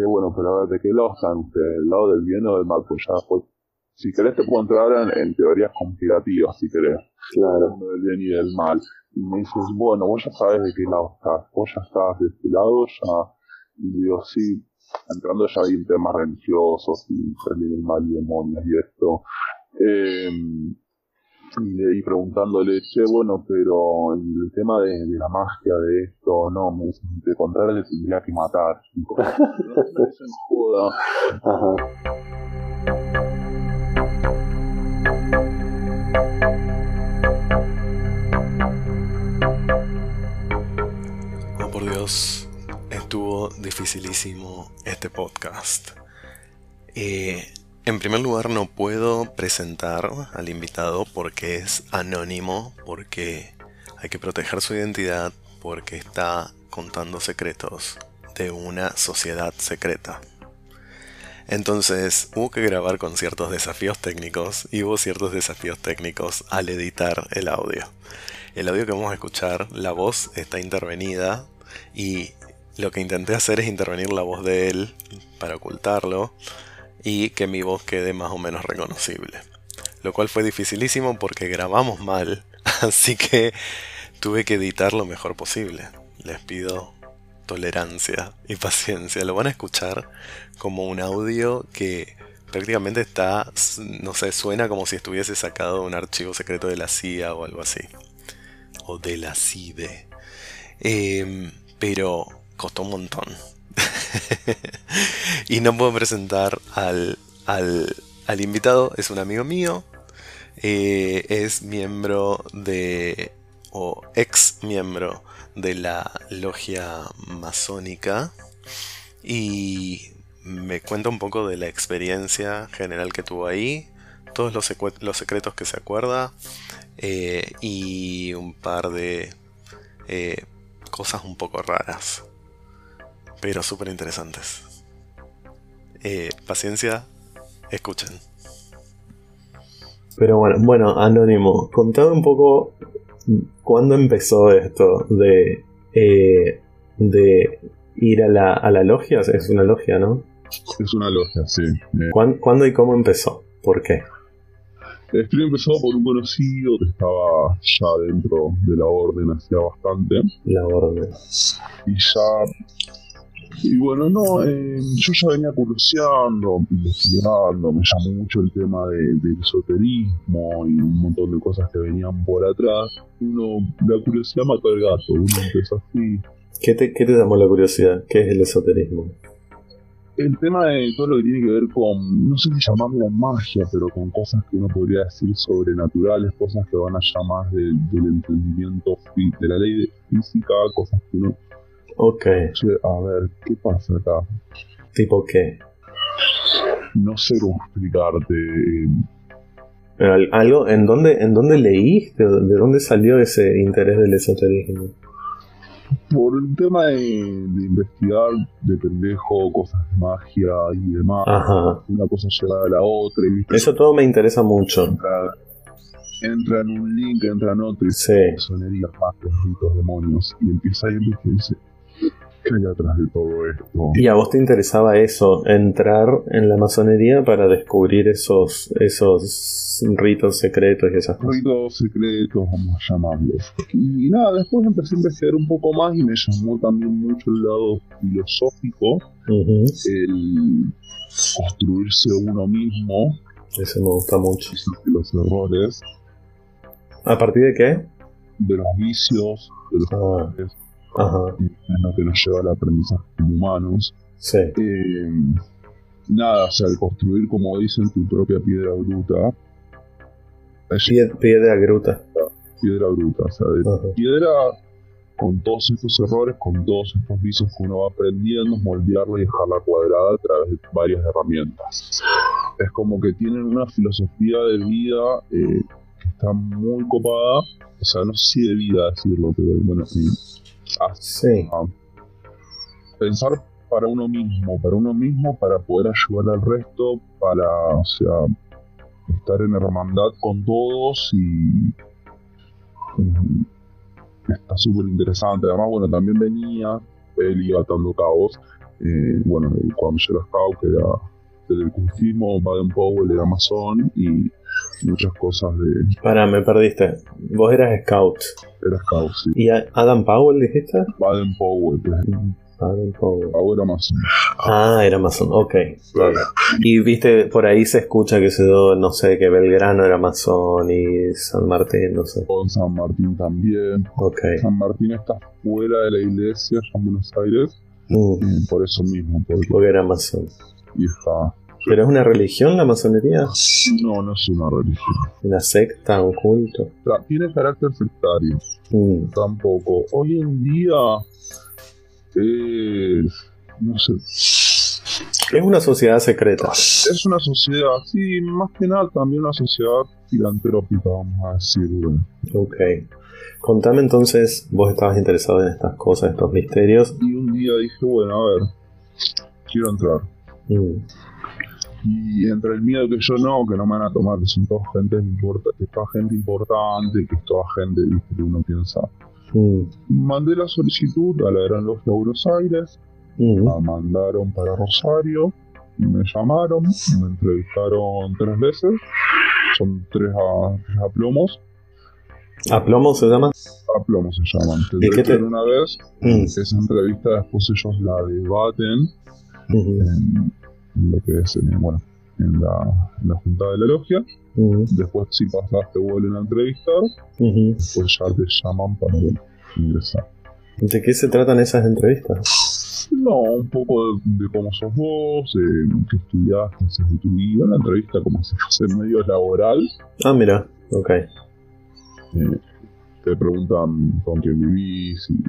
che, bueno, pero a ver, ¿de qué lado están ustedes? ¿Del lado del bien o del mal? Pues ya, pues, si querés te puedo entrar en, teorías conspirativas, si querés. Claro. Del bien y del mal. Y me dices, bueno, vos ya sabes de qué lado estás, vos ya estás de este lado, ya. Y digo, sí, entrando ya en temas religiosos y el mal y demonios y esto. Eh, y, preguntándole, che, bueno, pero el tema de, la magia de esto, no, me dice, de contrario le tendría que matar. joda. Oh, por Dios, estuvo dificilísimo este podcast. Eh, en primer lugar no puedo presentar al invitado porque es anónimo, porque hay que proteger su identidad, porque está contando secretos de una sociedad secreta. Entonces hubo que grabar con ciertos desafíos técnicos y hubo ciertos desafíos técnicos al editar el audio. El audio que vamos a escuchar, la voz está intervenida y lo que intenté hacer es intervenir la voz de él para ocultarlo y que mi voz quede más o menos reconocible. Lo cual fue dificilísimo porque grabamos mal, así que tuve que editar lo mejor posible. Les pido tolerancia y paciencia. Lo van a escuchar como un audio que prácticamente está, no sé, suena como si estuviese sacado de un archivo secreto de la CIA o algo así. O de la CIDE. Em, pero costó un montón. y no puedo presentar al, al, invitado, es un amigo mío, eh, es miembro de, o ex miembro de la logia masónica. Y me cuenta un poco de la experiencia general que tuvo ahí, todos los, los secretos que se acuerda eh, y un par de eh, cosas un poco raras pero súper interesantes. Eh, paciencia, escuchen. Pero bueno, bueno, Anónimo, contame un poco cuándo empezó esto de, eh, de ir a la, a la logia. Es una logia, ¿no? Es una logia, sí. Eh, ¿Cuándo, y cómo empezó? ¿Por qué? Esto empezó por un conocido que estaba ya dentro de la orden hacía bastante. La orden. Y ya y bueno, no, eh, yo ya venía curioseando, investigando, me llamó mucho el tema del esoterismo y un montón de cosas que venían por atrás. Uno, la curiosidad mató al gato, uno empezó así. ¿Qué te, ¿Qué te llamó la curiosidad? ¿Qué es el esoterismo? El tema de todo lo que tiene que ver con, no sé si llamarlo magia, pero con cosas que uno podría decir sobrenaturales, cosas que van allá más del, del entendimiento de la ley de física, cosas que uno Ok. a ver, ¿qué pasa acá? ¿Tipo qué? No sé cómo explicarte. algo, ¿en dónde, ¿En dónde leíste? ¿De dónde salió ese interés del esoterismo? Por el tema de, investigar de pendejo cosas de magia y demás. Ajá. Una cosa lleva a la otra. Eso todo me interesa mucho. Entra, en un link, entra en otro y sí. sonerías, magias, ritos, demonios. Y empieza a investigar ¿Qué hay atrás de todo esto? ¿Y a vos te interesaba eso? Entrar en la masonería para descubrir esos, esos ritos secretos y esas cosas. Ritos secretos, vamos a llamarlos. Y nada, después empecé a investigar un poco más y me llamó también mucho el lado filosófico, el construirse uno mismo. Eso me gusta mucho. Los errores. ¿A partir de qué? De los vicios, de los ah. errores Ajá. es lo que nos lleva al aprendizaje como humanos. Sí. Eh, nada, o sea, al construir, como dicen, tu propia piedra bruta. piedra bruta. Piedra bruta, o sea, de piedra con todos estos errores, con todos estos vicios que uno va aprendiendo, moldearla y dejarla cuadrada a través de varias herramientas. Es como que tienen una filosofía de vida eh, que está muy copada, o sea, no sé si de vida decirlo, pero bueno, sí. Pensar para uno mismo, para uno mismo, para poder ayudar al resto, para, o sea, estar en hermandad con todos y, está súper interesante. Además, bueno, también venía, él iba atando cabos Eh, bueno, cuando yo era scout, que era del cultismo, Baden Powell era masón y muchas cosas de. Para, me perdiste. Vos eras scout. Era scout, sí. ¿Y Adam Powell dijiste? Baden Powell, Baden Powell. Ahora masón. Ah, era masón, ok. Y viste, por ahí se escucha que se dio, no sé, que Belgrano era masón y San Martín, no sé. Con San Martín también. Ok. San Martín está fuera de la iglesia, en Buenos Aires. Mm. por eso mismo. Porque, porque era masón. Y está ¿Pero es una religión la masonería? No, no es una religión. ¿Una secta, un culto? Tiene carácter sectario. Mm. Tampoco. Hoy en día es... no sé. Es una sociedad secreta. Es una sociedad, sí, más que nada también una sociedad filantrópica, vamos a decirlo. Ok. Contame entonces, vos estabas interesado en estas cosas, estos misterios. Y un día dije, bueno, a ver, quiero entrar. Mm. Y entre el miedo que yo no, que no me van a tomar, que son toda gente, que toda gente importante, que es toda gente, viste, que uno piensa. Mandé la solicitud a la Gran Logia de Buenos Aires, mm. la mandaron para Rosario, me llamaron, me entrevistaron tres veces, son tres, a, tres aplomos. ¿Aplomo se llama? Aplomo se llaman. Te ¿Y qué te... una vez, mm. esa entrevista después ellos la debaten en, lo que es, en, bueno, en la, en la junta de la logia. Después, si pasas, te vuelven a entrevistar. Después ya te llaman para ingresar. ¿De qué se tratan esas entrevistas? No, un poco de, cómo sos vos, eh, qué estudiaste, qué haces de tu vida. Una entrevista como si fuese medio laboral. Ah, mira, ok. Eh, te preguntan con quién vivís. Y,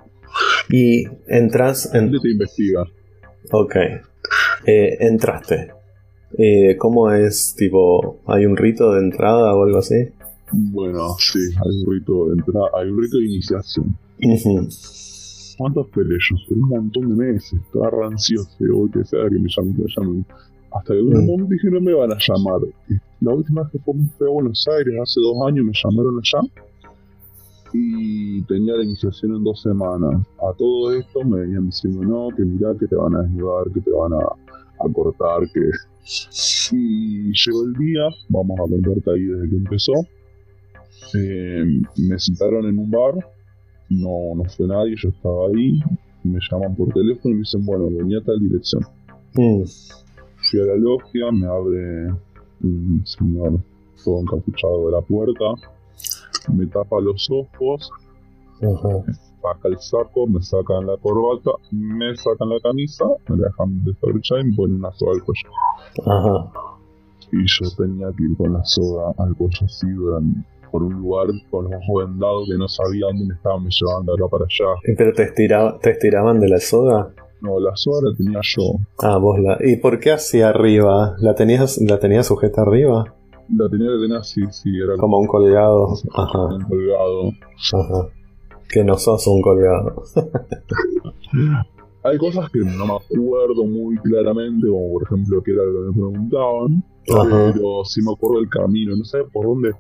y entras en. te investiga. Ok. Eh, entraste. Eh, ¿Cómo es? Tipo, ¿hay un rito de entrada o algo así? Bueno, sí, hay un rito de entrada, hay un rito de iniciación. ¿Cuántos? Esperé un montón de meses, estaba rancioso, o que sea que me llamen, que me llamen. Hasta que en un momento dije, no me van a llamar. La última vez que fue a Buenos Aires, hace dos años, me llamaron allá y tenía la iniciación en dos semanas. A todo esto me venían diciendo, no, que mirá que te van a desnudar, que te van a, a cortar, que... Y llegó el día, vamos a contarte ahí desde que empezó. Eh, me citaron en un bar, no, no fue nadie, yo estaba ahí, me llaman por teléfono y me dicen, bueno, venía a tal dirección. Mm. Fui a la logia, me abre un señor todo encapuchado de la puerta, me tapa los ojos, me saca el saco, me sacan la corbata, me sacan la camisa, me la dejan desabrochar y me ponen una soga al cuello. Y yo tenía que ir con la soga al cuello así durante, por un lugar con los ojos vendados que no sabía dónde me estaban me llevando acá para allá. ¿Pero te, estiraba, te estiraban de la soga? No, la soga la tenía yo. Ah, vos la... ¿Y por qué hacia arriba? ¿La tenías, la tenías sujeta arriba? La tenía que tener así, sí, era como un colgado. Ajá. Un colgado. Ajá. Que no sos un colgado. Hay cosas que no me acuerdo muy claramente, como por ejemplo que era lo que me preguntaban, pero sí me acuerdo del camino, no sé por dónde,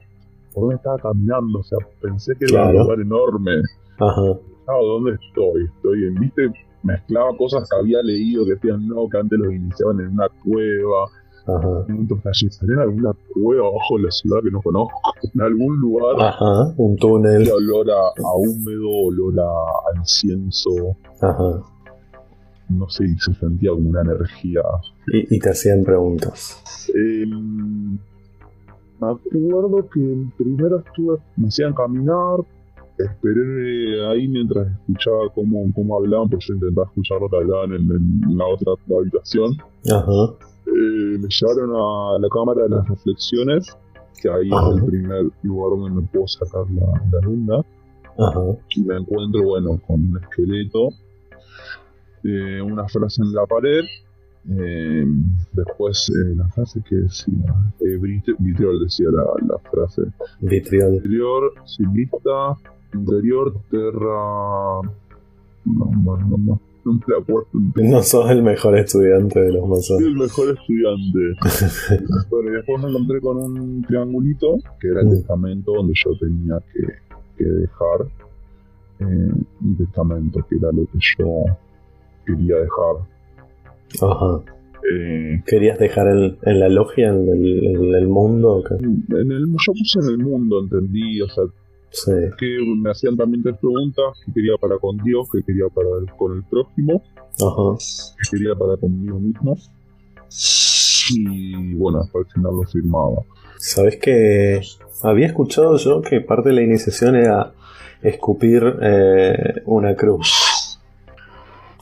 por dónde estaba caminando, o sea, pensé que era un lugar enorme. Ajá. ¿dónde estoy? Estoy en, viste, mezclaba cosas que había leído que decían no, que antes los iniciaban en una cueva, Ajá. en alguna cueva abajo de la ciudad que no conozco, en algún lugar. Ajá, un túnel. olor a, húmedo, olor a, incienso. Ajá. No sé, se sentía como una energía. Y, te hacían preguntas. Em, me acuerdo que primero estuve, me hacían caminar, esperé ahí mientras escuchaba cómo, cómo hablaban, porque yo intentaba escuchar lo que hablaban en, en la otra habitación. Ajá. Eh, me llevaron a la cámara de las reflexiones, que ahí es el primer lugar donde me puedo sacar la, la luna. Y me encuentro, bueno, con un esqueleto, eh, una frase en la pared, eh, después la frase que decía, vitriol decía la, frase. Vitriol. Interior, simista, interior, terra... No, no, no, no no No sos el mejor estudiante de los masones. Soy el mejor estudiante. bueno, y después me encontré con un triangulito, que era el mm. testamento donde yo tenía que, dejar eh, un testamento, que era lo que yo quería dejar. Ajá. Eh, ¿Querías dejar el- en la logia, en el, en el mundo? en el, yo puse en el mundo, entendí, o sea, Sí. que me hacían también tres preguntas, que quería para con Dios, que quería para el- con el prójimo, Ajá. que quería para conmigo mismo. Y bueno, el final lo firmaba. ¿Sabes que había escuchado yo que parte de la iniciación era escupir eh, una cruz?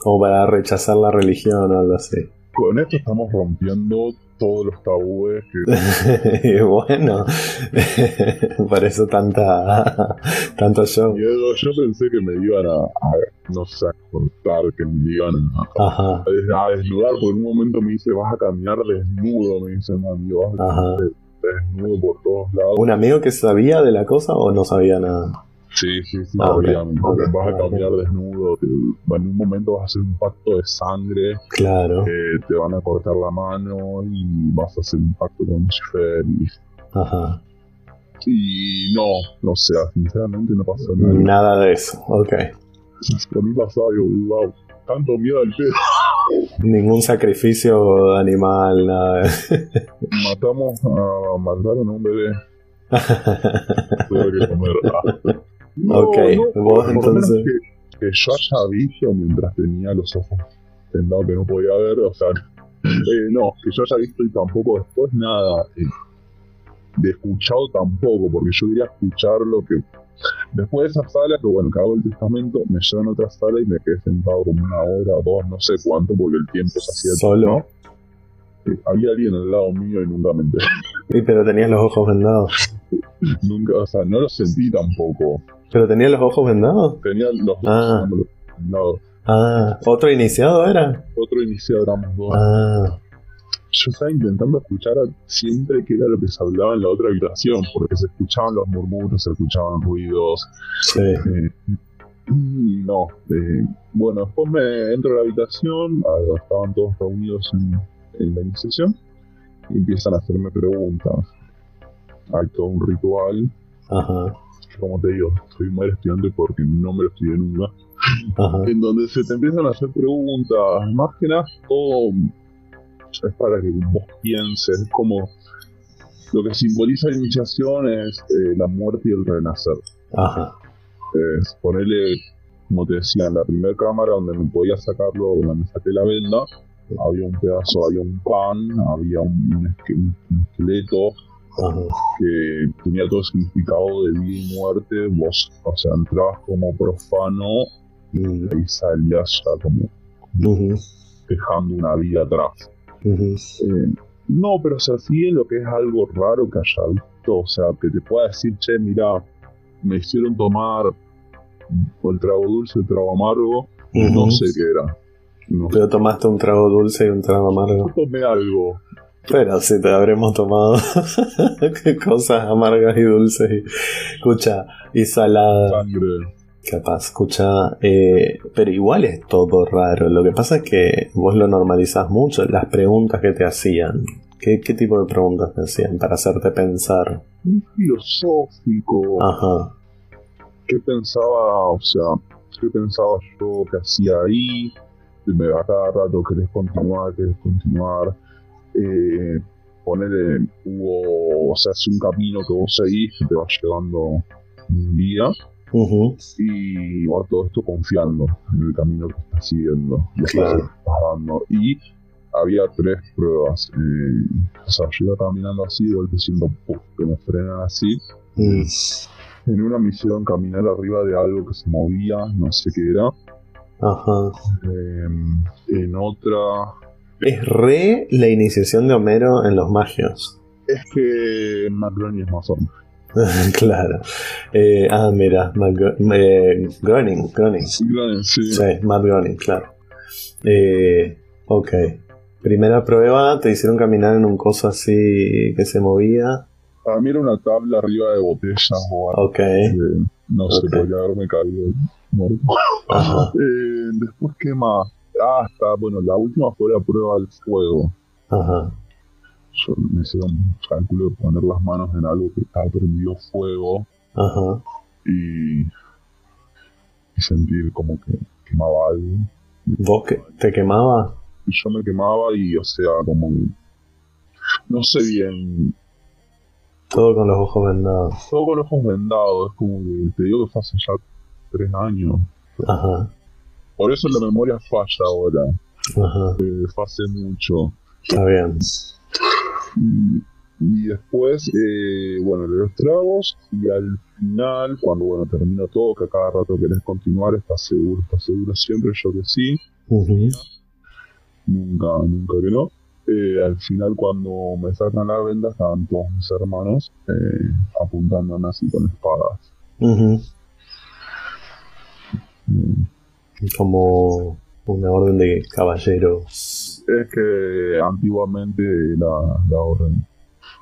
O para rechazar la religión o algo así. Con esto estamos rompiendo todos los tabúes que y bueno, por eso tanta, tanto show. Yo pensé que me iban a, a, no sé, a cortar, que me iban a, a, a desnudar. Por un momento me dice, vas a caminar desnudo, me dice mi amigo, vas a caminar desnudo por todos lados. ¿Un amigo que sabía de la cosa o no sabía nada? Sí, sí, sí, Ah, vas a caminar desnudo, te- en un momento vas a hacer un pacto de sangre, Claro, eh, te van a cortar la mano y vas a hacer un pacto con Lucifer y, ajá. y no, no sé, sinceramente no pasó nada. Nada de eso, ok. Por mí pasaba, digo, wow, tanto miedo al pedo. Ningún sacrificio animal, nada. Matamos a mataron a un bebé, tuve que comer. Ah. Ok, vos entonces- Que, que yo haya visto mientras tenía los ojos vendados que no podía ver, o sea, eh, no, que yo haya visto y tampoco después nada. eh, de escuchado tampoco, porque yo quería escuchar lo que. Después de esa sala, que bueno, que hago el testamento, me llevan a otra sala y me quedé sentado como una hora o dos, no sé cuánto, porque el tiempo se hacía ¿Solo? Eh, había alguien al lado mío y nunca me enteré. Sí, pero tenías los ojos vendados. Nunca, o sea, no lo sentí tampoco. ¿Pero tenías los ojos vendados? Tenía los Ah. los- no, Ah, ¿otro iniciado era? otro iniciado éramos dos. Ah, Yo estaba intentando escuchar siempre qué era lo que se hablaba en la otra habitación, porque se escuchaban los murmuros, se escuchaban ruidos. sí. eh, no, eh, bueno, después me entro a la habitación, ah, estaban todos reunidos en, en la iniciación, y empiezan a hacerme preguntas. Hay todo un ritual. Ajá, como te digo, soy un mal estudiante porque no me lo estudié nunca. ajá. en donde se te empiezan a hacer preguntas, más que nada todo es para que vos pienses, es como lo que simboliza la iniciación es eh, la muerte y el renacer. Ajá, Es ponerle, como te decía, en la primera cámara donde me podía sacarlo, donde me saqué la venda, había un pedazo, había un pan, había un esqueleto ajá. que tenía todo el significado de vida y muerte, vos, o sea, entrabas como profano y salías ya como dejando una vida atrás. Eh, no, pero o sea, sí es lo que es algo raro que haya visto, o sea, que te pueda decir, che, mira, me hicieron tomar el trago dulce, el trago amargo, no sé qué era. No Pero tomaste un trago dulce y un trago amargo. tomé algo. Pero si te habremos tomado qué cosas amargas y dulces y escucha y saladas. Sangre. Capaz, escucha, eh, pero igual es todo raro. Lo que pasa es que vos lo normalizás mucho. Las preguntas que te hacían. ¿Qué, qué tipo de preguntas te hacían para hacerte pensar? Muy filosófico. Ajá, ¿Qué pensaba, o sea, qué pensaba yo que hacía ahí? Y me a cada rato, ¿querés continuar? ¿Querés continuar? Eh, ponerle, hubo, o sea, es un camino que vos seguís que te va llevando un día y va todo esto confiando en el camino que estás siguiendo, Claro. pasos que estás dando. Y había tres pruebas. eh, o sea, yo iba caminando así, de golpe siento que me frenan así. mm, En una misión caminar arriba de algo que se movía, no sé qué era. ajá. Eh, en otra, Es re la iniciación de Homero en los magios. es que Macroni es más hombre. claro. Eh, ah, mira, Matt eh, Groening, Groening. Sí, Sí, Matt Groening, claro. Eh, ok. Primera prueba, te hicieron caminar en un coso así que se movía. Para mí era una tabla arriba de botellas o algo Ok. que no sé, Ok. podría haberme caído. Ajá, Eh, después, ¿qué más? Ah, está, bueno, la última fue la prueba del fuego. ajá. Yo me hice un cálculo de poner las manos en algo que estaba prendido fuego Ajá. y, y sentir como que quemaba algo. ¿Vos que te quemaba? y yo me quemaba y, o sea, como, no sé bien, Todo con los ojos vendados. todo con los ojos vendados, es como que te digo que fue hace ya tres años. Ajá, Por eso la memoria falla ahora, ajá. eh, hace mucho. Está bien. Y, y después, eh, bueno, le los tragos y al final, cuando bueno termina todo, que a cada rato querés continuar, estás seguro, estás seguro siempre, yo que sí, Ujú. nunca, nunca que no. Eh, al final, cuando me sacan la venda, estaban todos mis hermanos eh, apuntándome así con espadas. Mm. Como una orden de caballero. Es que antiguamente la, la orden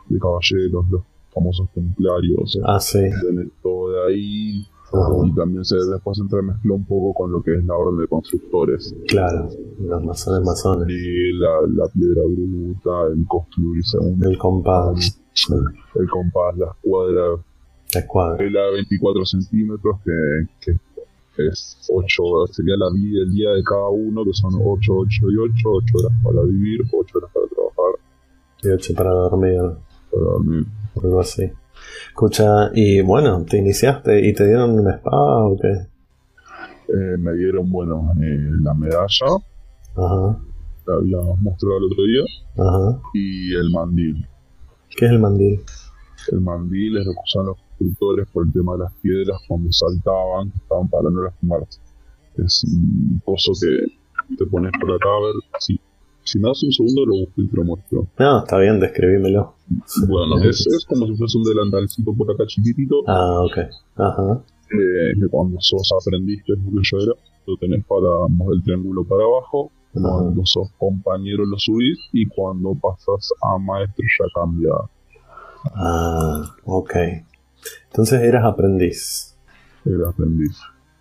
de caballeros, los famosos templarios, Ah, sí. viene todo de ahí. Ajá. Y también se después se entremezcló un poco con lo que es la orden de constructores. Claro, los masones masones. Y la, la piedra bruta, el construir según El compás, el compás, la escuadra, la escuadra. la 24 centímetros, que, que es 8, sería la vida el día de cada uno, que son 8, 8 y 8, 8 horas para vivir, 8 horas para trabajar, Y ocho para dormir, para dormir. algo así. Escucha, y bueno, te iniciaste y te dieron una espada o qué? Eh, me dieron, bueno, eh, la medalla, Ajá, la había mostrado el otro día, ajá. y el mandil. ¿Qué es el mandil? El mandil es lo que usan los constructores por el tema de las piedras cuando saltaban, estaban para no lastimarse. Es un pozo que te pones por acá a ver. Si, si me das un segundo, lo busco y te lo muestro. No, está bien, describímelo. Bueno, es, es como si fuese un delantalcito por acá chiquitito, Ah, ok. Ajá, eh, que cuando sos es lo que yo era, lo tenés para mover el triángulo para abajo. Cuando sos compañero lo subís y cuando pasas a maestro ya cambia. Ah, ok. Entonces eras aprendiz. el aprendiz.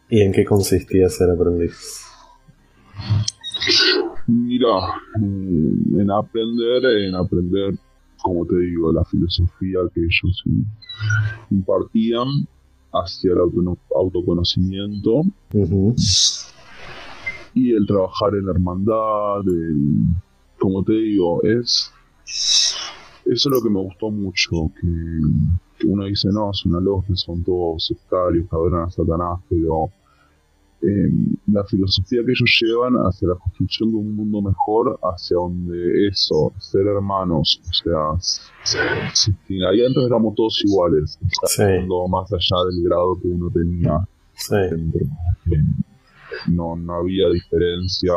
¿Y en qué consistía ser aprendiz? Mira, mm, en aprender, en aprender, como te digo, la filosofía que ellos im- impartían hacia el auto- autoconocimiento y el trabajar en la hermandad, el- como te digo, es eso es lo que me gustó mucho, que uno dice, no, es una logia, son todos sectarios, que adoran a Satanás, pero eh, la filosofía que ellos llevan hacia la construcción de un mundo mejor, hacia donde eso, ser hermanos, o sea, si, si ahí adentro éramos todos iguales, o sea, Sí. más allá del grado que uno tenía Sí. Eh, no, no había diferencia,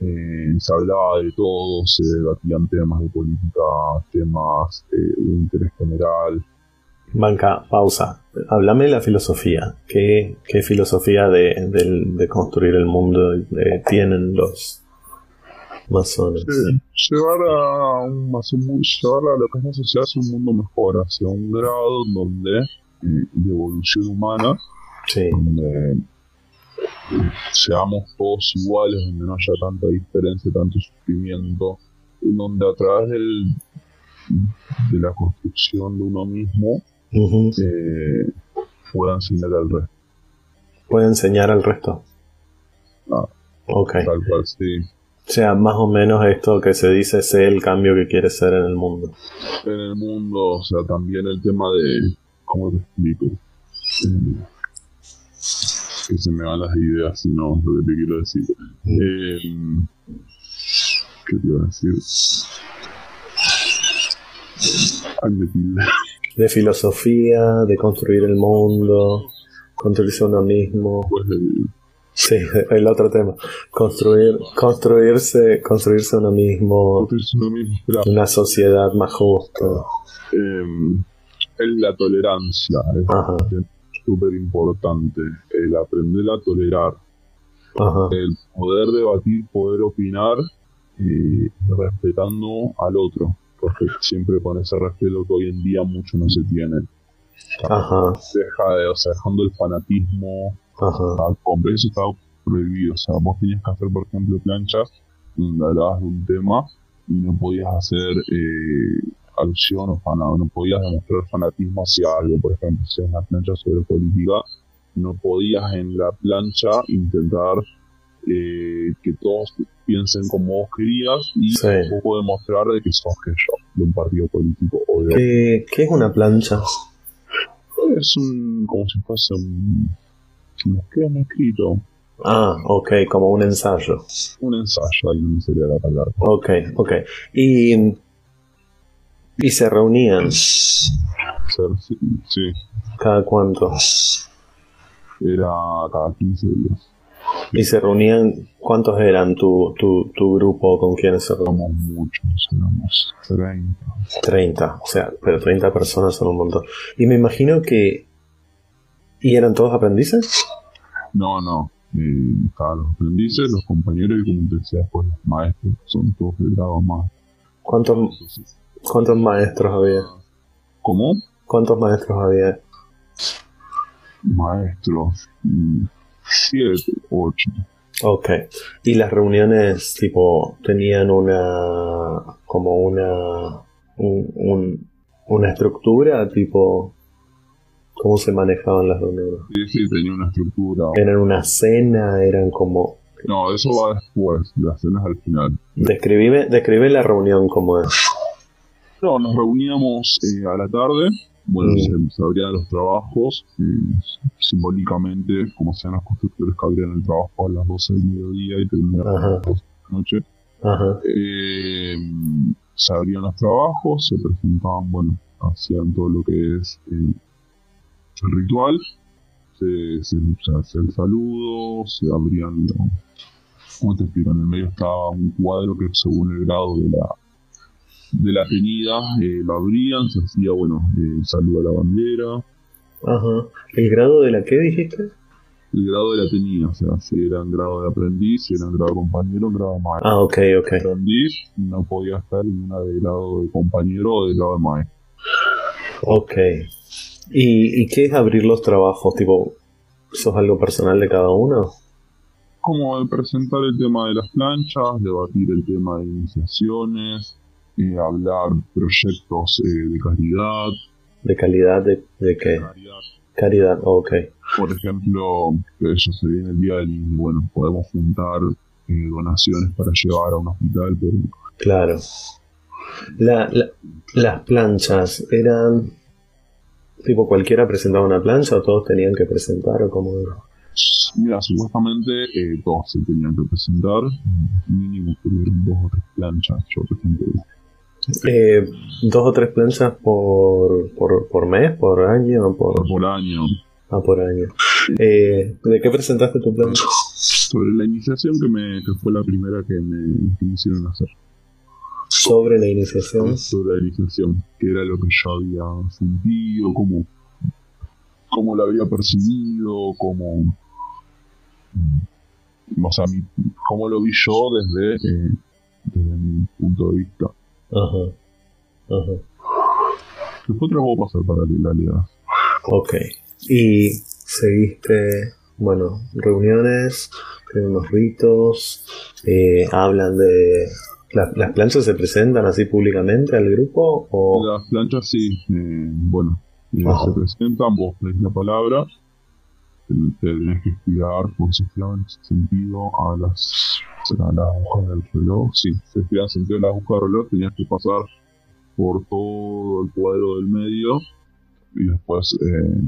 eh, se hablaba de todo, se debatían temas de política, temas eh, de interés general. Banca, pausa. Háblame de la filosofía. ¿Qué, qué filosofía de, construir el mundo eh, tienen los masones? Eh, llevar a un, llevar a lo que es la sociedad hacia un mundo mejor, hacia un grado donde de evolución humana, Sí, donde seamos todos iguales, donde no haya tanta diferencia, tanto sufrimiento, donde a través del, de la construcción de uno mismo Ujú. eh, pueda enseñar al resto, Puede enseñar al resto. Ah. Ok. tal cual, sí. O sea, más o menos esto que se dice, sé el cambio que quieres ser en el mundo. En el mundo, o sea, también el tema de, ¿cómo te explico? Eh, que se me van las ideas, si no, lo que te quiero decir. Eh, ¿Qué te iba a decir? Ay. De filosofía, de construir el mundo, construirse uno mismo. Sí, el otro tema. Construir, construirse, construirse uno mismo, una sociedad más justa. eh, es la tolerancia, es súper importante. El aprender a tolerar, ajá, el poder debatir, poder opinar, eh, respetando al otro. Porque siempre con ese respeto que hoy en día mucho no se tiene. ajá, Deja de, o sea, dejando el fanatismo, ajá. al hombre, eso estaba prohibido. O sea, vos tenías que hacer, por ejemplo, planchas donde hablabas de un tema y no podías hacer eh, alusión o fana, no podías demostrar fanatismo hacia algo. Por ejemplo, si es una plancha sobre política, no podías en la plancha intentar eh, que todos piensen como vos querías y Sí. un poco demostrar de que sos que yo, de un partido político o de... ¿Qué, qué es una plancha? Es un, como si fuese un... Nos queda escrito, Ah, ok, como un ensayo. un ensayo, ahí no sería la palabra. Ok, ok. Y, y se reunían sí, cada cuánto. era cada 15 días. Y se reunían, ¿cuántos eran tu, tu, tu grupo con quienes se reunían? Somos muchos, éramos 30. 30, o sea, pero 30 personas son un montón. Y me imagino que... ¿Y eran todos aprendices? No, no. Eh, estaban los aprendices, los compañeros y como te decía después los maestros, son todos del grado más. ¿Cuántos, cuántos maestros había? ¿Cómo? ¿Cuántos maestros había? Maestros. mm, Siete, ocho. Ok. Y las reuniones, tipo, tenían una. como una. un- un- una estructura, tipo. ¿Cómo se manejaban las reuniones? Sí, sí, tenía una estructura. ¿Eran una cena? ¿Eran como.? No, eso va después, las cenas al final. Describime, describe la reunión como es. No, nos reuníamos eh, a la tarde. Bueno, Mm. se, se abrían los trabajos. eh, simbólicamente, como sean los constructores que abrían el trabajo a las 12 del mediodía y terminaban a las 12 de la noche. Eh, se abrían los trabajos, se presentaban, bueno, hacían todo lo que es eh, el ritual, se, se, se hacía el saludo, se abrían, ¿cómo te explico? En el medio estaba un cuadro que según el grado de la de la avenida eh, lo abrían, se hacía, bueno, eh, saludo a la bandera, Ajá. ¿El grado de la qué dijiste? el grado de la tenía, o sea, si eran grado de aprendiz, si eran grado de compañero, grado de maestro. Ah, ok, ok. aprendiz no podía estar en una de grado de compañero o de grado de maestro. Ok. ¿Y, ¿Y qué es abrir los trabajos? Tipo, ¿eso es algo personal de cada uno? Como el presentar el tema de las planchas, debatir el tema de iniciaciones, eh, hablar proyectos eh, de caridad, ¿De calidad de, de qué? caridad. Caridad, ok. Por ejemplo, eso se viene el día del niño, bueno, podemos juntar eh, donaciones para llevar a un hospital, pero Claro. La, la- las planchas eran. Tipo, cualquiera presentaba una plancha o todos tenían que presentar o cómo era? mira, supuestamente eh, todos se tenían que presentar, mínimo tuvieron dos o tres planchas, yo presenté Eh, ¿Dos o tres planchas por, por, por mes, por año? Por, por año. ah, por año. Eh, ¿De qué presentaste tu plancha? Sobre la iniciación que me que fue la primera que me, que me hicieron hacer. Sobre la iniciación. sobre la iniciación, que era lo que yo había sentido, cómo, cómo lo había percibido, cómo, mm, o sea, mi- cómo lo vi yo desde, eh, desde mi punto de vista. Ajá. Ajá. Después te lo puedo pasar para que la leas. Ok. Y seguiste, bueno, reuniones, tienen unos ritos, eh, hablan de... ¿Las, ¿Las planchas se presentan así públicamente al grupo o...? Las planchas sí, eh, bueno, eh, se presentan, vos lees la palabra, te, te tenés que estudiar por si en sentido a las, a las agujas del reloj, sí, se en sentido de las agujas del reloj, tenías que pasar por todo el cuadro del medio y después, eh,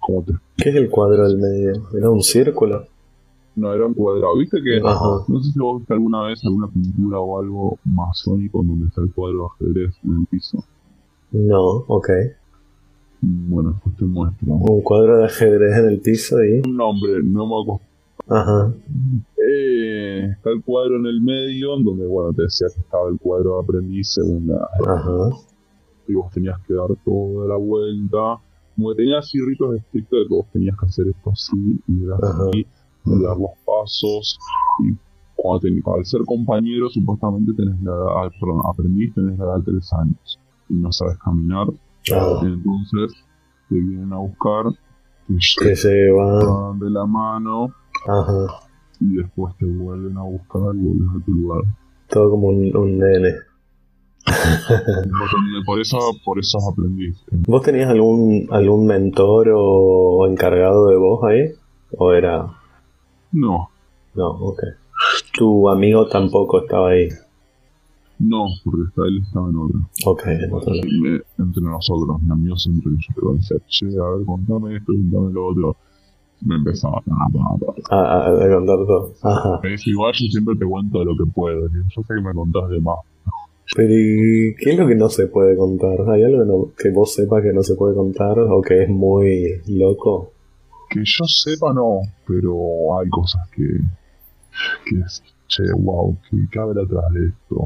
¿cómo te ¿Qué es el cuadro del medio? ¿Era un círculo? No, era un cuadrado. ¿Viste que.? Ajá. No sé si vos viste alguna vez alguna pintura o algo masónico en donde está el cuadro de ajedrez en el piso. No, ok. Bueno, después te muestro. Un cuadro de ajedrez en el piso y... Un nombre, no me acuerdo. Ajá. Eh, está el cuadro en el medio, en donde, bueno, te decía que estaba el cuadro de aprendiz según la. Ajá. Y vos tenías que dar toda la vuelta. Como que tenías así ritos estrictos de que vos tenías que hacer esto así y Ajá. así, y dar los pasos. Y cuando ten- al ser compañero, supuestamente tenés la edad, perdón, aprendiz, tenés la edad de 3 años y no sabes caminar. Ah, Entonces te vienen a buscar, que se va... llevan de la mano Ajá. y después te vuelven a buscar y vuelves a tu lugar. Todo como un, un nene. Por eso, por eso aprendí. ¿Vos tenías algún, algún mentor o encargado de vos ahí? ¿O era...? No, No, ok. Tu amigo tampoco estaba ahí. No, porque está, él estaba en otra. Ok, en. Me- entre nosotros, mi amigo siempre que yo le decía, che, a ver, contame esto, contame lo otro. Me empezaba, ta, ta, ta. A, a, a contar todo. Ajá. Me dice, igual yo siempre te cuento lo que puedo. Yo sé que me contás de más. Pero ¿y qué es lo que no se puede contar? ¿Hay algo que, no- que vos sepas que no se puede contar o que es muy loco? Que yo sepa, no, pero hay cosas que, que che, wow, ¿qué, qué habrá atrás de esto?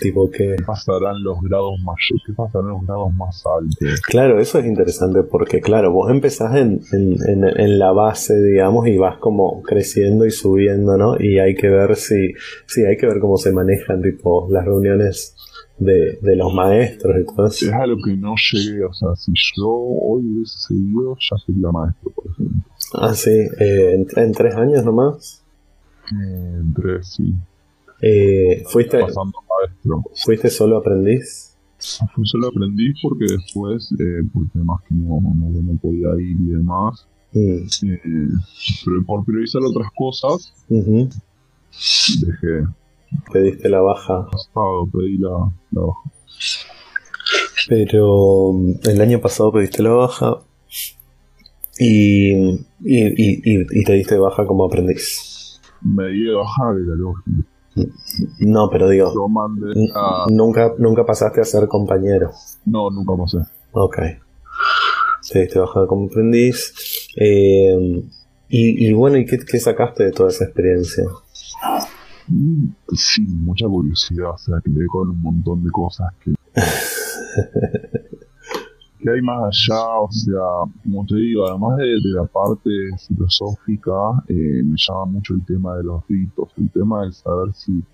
Tipo que... ¿Qué pasarán los grados más, qué pasarán los grados más altos? Claro, eso es interesante porque, claro, vos empezás en, en, en, en la base, digamos, y vas como creciendo y subiendo, ¿no? Y hay que ver si, sí, hay que ver cómo se manejan, tipo, las reuniones de, de los maestros y todo eso. Es a lo que no llegué, o sea, si yo hoy hubiese seguido, ya sería maestro, por ejemplo. Ah, sí, eh, en, en tres años nomás. Eh, Entre sí, Eh, ¿fuiste, pasando ¿Fuiste solo aprendiz? Fui solo aprendiz porque después, eh, por temas que no, no, no podía ir y demás, Mm, eh, pero por priorizar otras cosas, dejé Pediste la baja. pasado, pedí la, la baja. Pero mm, el año pasado pediste la baja y, y, y, y- y te diste baja como aprendiz. Me di de baja de la lógica. No, pero digo, Yo mandé n- a... nunca, nunca pasaste a ser compañero. No, nunca pasé. Ok. Te diste baja como aprendiz. Eh, y, y bueno, ¿y qué, qué sacaste de toda esa experiencia? Mm, Sí, mucha curiosidad, o sea, quedé con un montón de cosas que... que hay más allá, o sea, como te digo, además de, la parte filosófica, eh, me llama mucho el tema de los ritos, el tema de saber si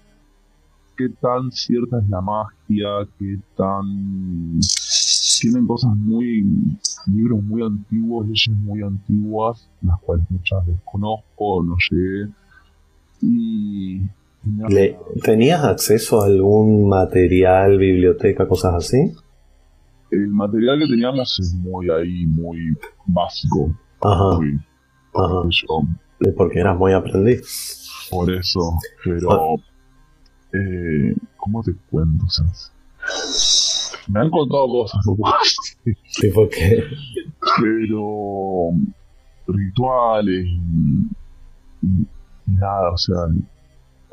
qué tan cierta es la magia, qué tan tienen cosas muy libros muy antiguos, leyes muy antiguas, las cuales muchas desconozco, no llegué y, ¿Tenías acceso a algún material, biblioteca, cosas así? El material que teníamos es muy ahí, muy básico, Ajá, muy ajá. yo, Porque eras muy aprendiz. por eso, pero eh, ¿cómo te cuento? O sea, me han contado cosas, no decir, Tipo que. pero rituales y- y nada, o sea,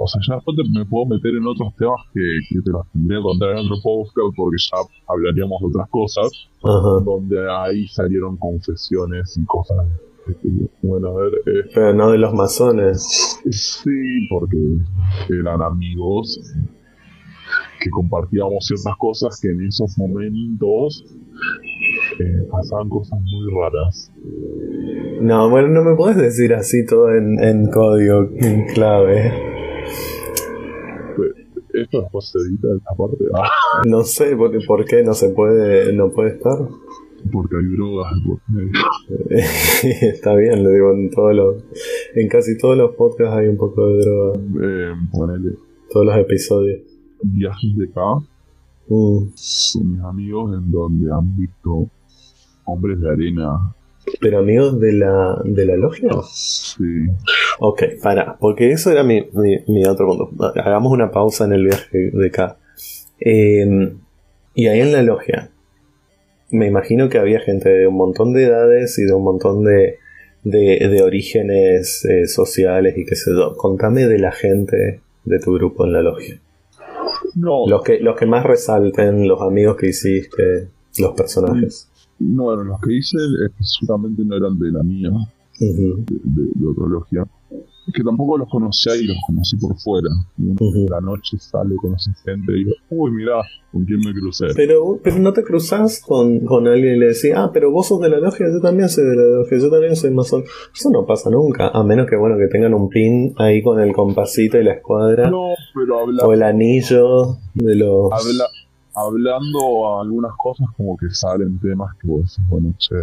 o sea, ya después me puedo meter en otros temas que, que te los tendría que contar en otro podcast porque ya hablaríamos de otras cosas, Ajá. donde ahí salieron confesiones y cosas. que, Bueno, a ver, eh, Pero no de los masones. sí, porque eran amigos que compartíamos ciertas cosas que en esos momentos eh, pasaban cosas muy raras. No, bueno, no me puedes decir así todo en, en código, en clave. Esto después se edita esta parte, ah, No sé por, por qué no se puede, no puede estar. porque hay drogas de. Está bien, lo digo, en todos los, en casi todos los podcasts hay un poco de droga. Eh, ponele Todos los episodios. viajes de acá Mm. con mis amigos en donde han visto hombres de arena. Pero amigos de la, de la logia. Sí, Ok, para, porque eso era mi, mi, mi otro punto. Hagamos una pausa en el viaje de acá. Eh, y ahí en la logia, me imagino que había gente de un montón de edades y de un montón de, de, de orígenes eh, sociales y qué sé yo. Contame de la gente de tu grupo en la logia. no, Los que, los que más resalten, los amigos que hiciste, los personajes. No, bueno, los que hice específicamente no eran de la mía, de, de otra logia. Que tampoco los conocía y los conocí por fuera. Uno ujú. la noche sale, conoce gente y digo, uy, mirá, ¿con quién me crucé? Pero, pero no te cruzas con, con alguien y le decís, ah, pero vos sos de la logia, yo también soy de la logia, yo también soy masón. Eso no pasa nunca, a menos que bueno que tengan un pin ahí con el compasito y la escuadra, No, pero habla, o el anillo de los. habla, hablando algunas cosas como que salen temas que vos decís, bueno, che,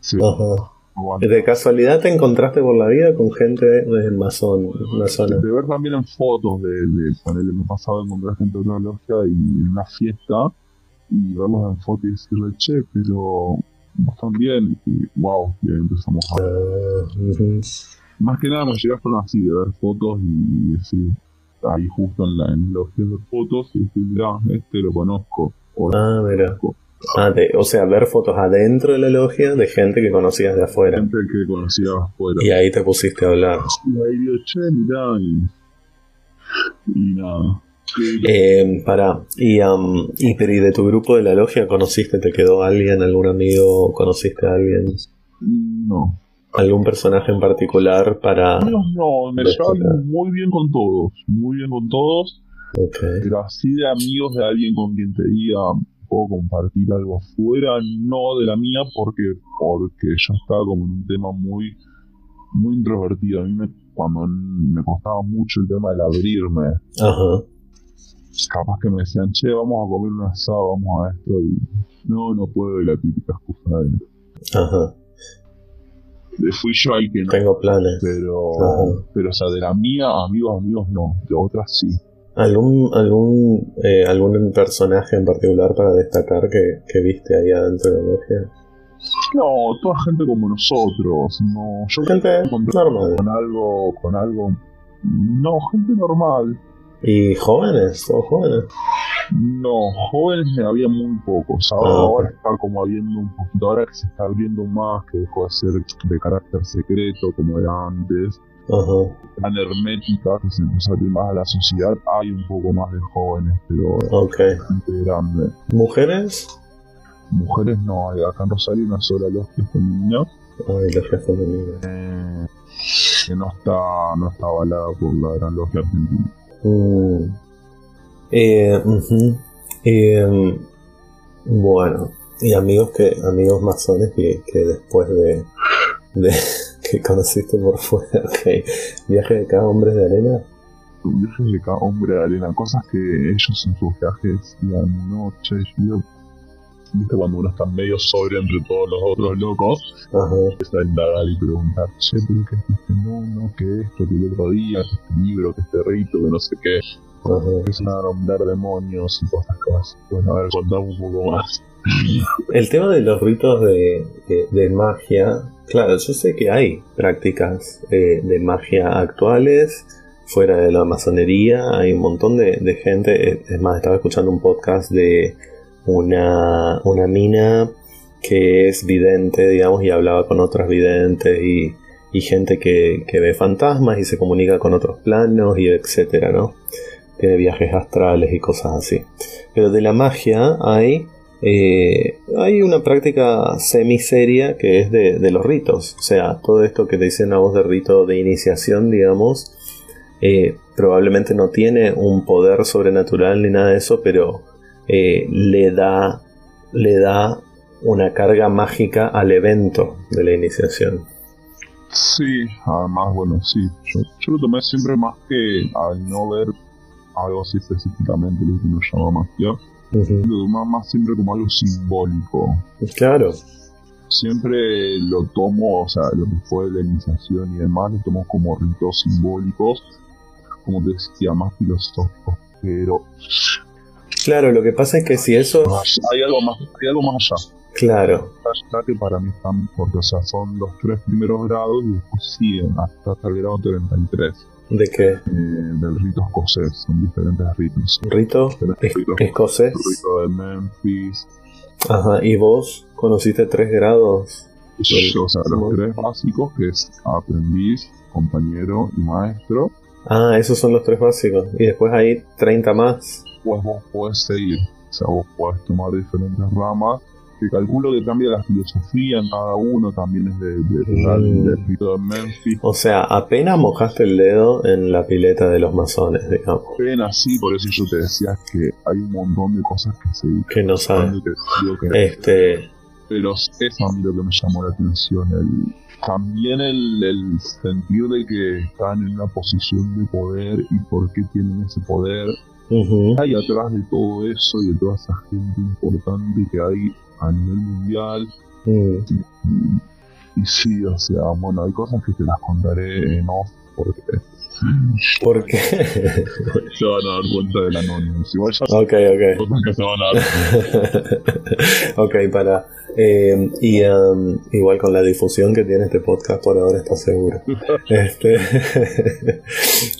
sí, Ajá. De casualidad te encontraste por la vida con gente de masón, de ver también en fotos de, de ponerle me pasado encontrar gente de otra logia y en una fiesta y verlos en fotos y decirle, che, pero vos también, y wow, y ahí empezamos a Ah, ujú. más que nada me llegaron así de ver fotos y decir, ahí justo en, la, en los de fotos y decir, mirá, este lo conozco. ah, mira. Ah, o sea, ver fotos adentro de la logia de gente que conocías de afuera. Gente que conocías de afuera. Y ahí te pusiste a hablar. Y ahí digo, che, mirá, y, y nada. Eh, para, y, y, pero ¿y de tu grupo de la logia conociste, te quedó alguien, algún amigo, conociste a alguien? No. ¿Algún personaje en particular para...? No, no, me llevo muy bien con todos, muy bien con todos. Okay. Pero así de amigos de alguien con quien te diga, puedo compartir algo fuera, no de la mía, porque porque yo estaba como en un tema muy muy introvertido. A mí me, cuando me costaba mucho el tema del abrirme, Ajá capaz que me decían, che, vamos a comer un asado, vamos a esto, y no, no puedo, y la típica excusa de... Ajá. Fui yo el que no. Tengo planes. Pero, pero, o sea, de la mía, amigos, amigos, no. De otras sí. ¿Algún, algún, eh, algún personaje en particular para destacar que, que viste ahí adentro de la logia? No, toda gente como nosotros. No, yo gente normal. Con algo, con algo. No, gente normal. ¿Y jóvenes? ¿Todos jóvenes? No, jóvenes había muy pocos. Ahora, ah, ahora está como habiendo un poquito, ahora que se está abriendo más, que dejó de ser de carácter secreto como era antes. Tan hermética que se empezó a abrir más a la sociedad, hay un poco más de jóvenes, pero okay. gente grande. ¿Mujeres? Mujeres no, hay acá en Rosario una sola logia femenina. Ay, logia femenina. Eh, que no está, no está avalada por la gran logia argentina. Mm. Eh, eh, bueno, y amigos que amigos masones que, que después de, de que conociste por fuera, ok. Viaje de cada hombre de arena. Viajes de cada hombre de arena, cosas que ellos en sus viajes decían, no, che, yo viste cuando uno está medio sobrio entre todos los otros locos, Ajá. empieza a indagar y preguntar, che, pero que dijiste, no, no, que esto, que el otro día, que este libro, que este rito, que no sé qué. Empiezan a demonios y cosas así. Bueno, a ver, contame un poco más. El tema de los ritos de, de, magia, claro, yo sé que hay prácticas eh, de magia actuales, fuera de la masonería, hay un montón de, de gente, es más, estaba escuchando un podcast de una, una mina que es vidente, digamos, y hablaba con otras videntes y, y gente que, que, ve fantasmas y se comunica con otros planos y etcétera, ¿no? Tiene viajes astrales y cosas así. Pero de la magia hay, eh, hay una práctica semiseria que es de, los ritos. O sea, todo esto que te dicen a vos de rito de iniciación, digamos, eh, probablemente no tiene un poder sobrenatural ni nada de eso, pero eh, le, da, le da una carga mágica al evento de la iniciación. Sí, además, bueno, sí. Yo, lo tomé siempre más que al no ver algo así específicamente, lo que uno llama magia. Lo tomé más siempre como algo simbólico. Claro. Siempre lo tomo, o sea, lo que fue la iniciación y demás, lo tomo como ritos simbólicos, como te decía, más filosóficos. Pero Claro, lo que pasa es que si eso... Hay algo más, hay algo más allá. Claro. Allá que para mí están, porque o sea, son los tres primeros grados y después siguen hasta, el grado 33. ¿De qué? Eh, del rito escocés, son diferentes ritos. ¿Rito? escocés? Rito de Memphis. Ajá, ¿y vos conociste tres grados? o sea, los tres básicos, que es aprendiz, compañero y maestro. Ah, esos son los tres básicos. Y después hay 30 más pues vos podés seguir. O sea, vos podés tomar diferentes ramas. Que calculo que cambia la filosofía en cada uno, también es de, de, mm. de, Memphis. O sea, apenas mojaste el dedo en la pileta de los masones, digamos. Apenas sí, por eso yo te decía que hay un montón de cosas que se Que no saben. este... Pero es a mí lo que me llamó la atención, el, también el, el, sentir de que están en una posición de poder y por qué tienen ese poder hay atrás de todo eso y de toda esa gente importante que hay a nivel mundial. Mm. Y, sí, o sea, bueno, hay cosas que te las contaré en off porque ¿Por qué? se van a dar cuenta del anónimo. Igual ya ok, ok. cosas que se van a dar. ok, para. eh, y um, igual con la difusión que tiene este podcast por ahora está seguro. Este,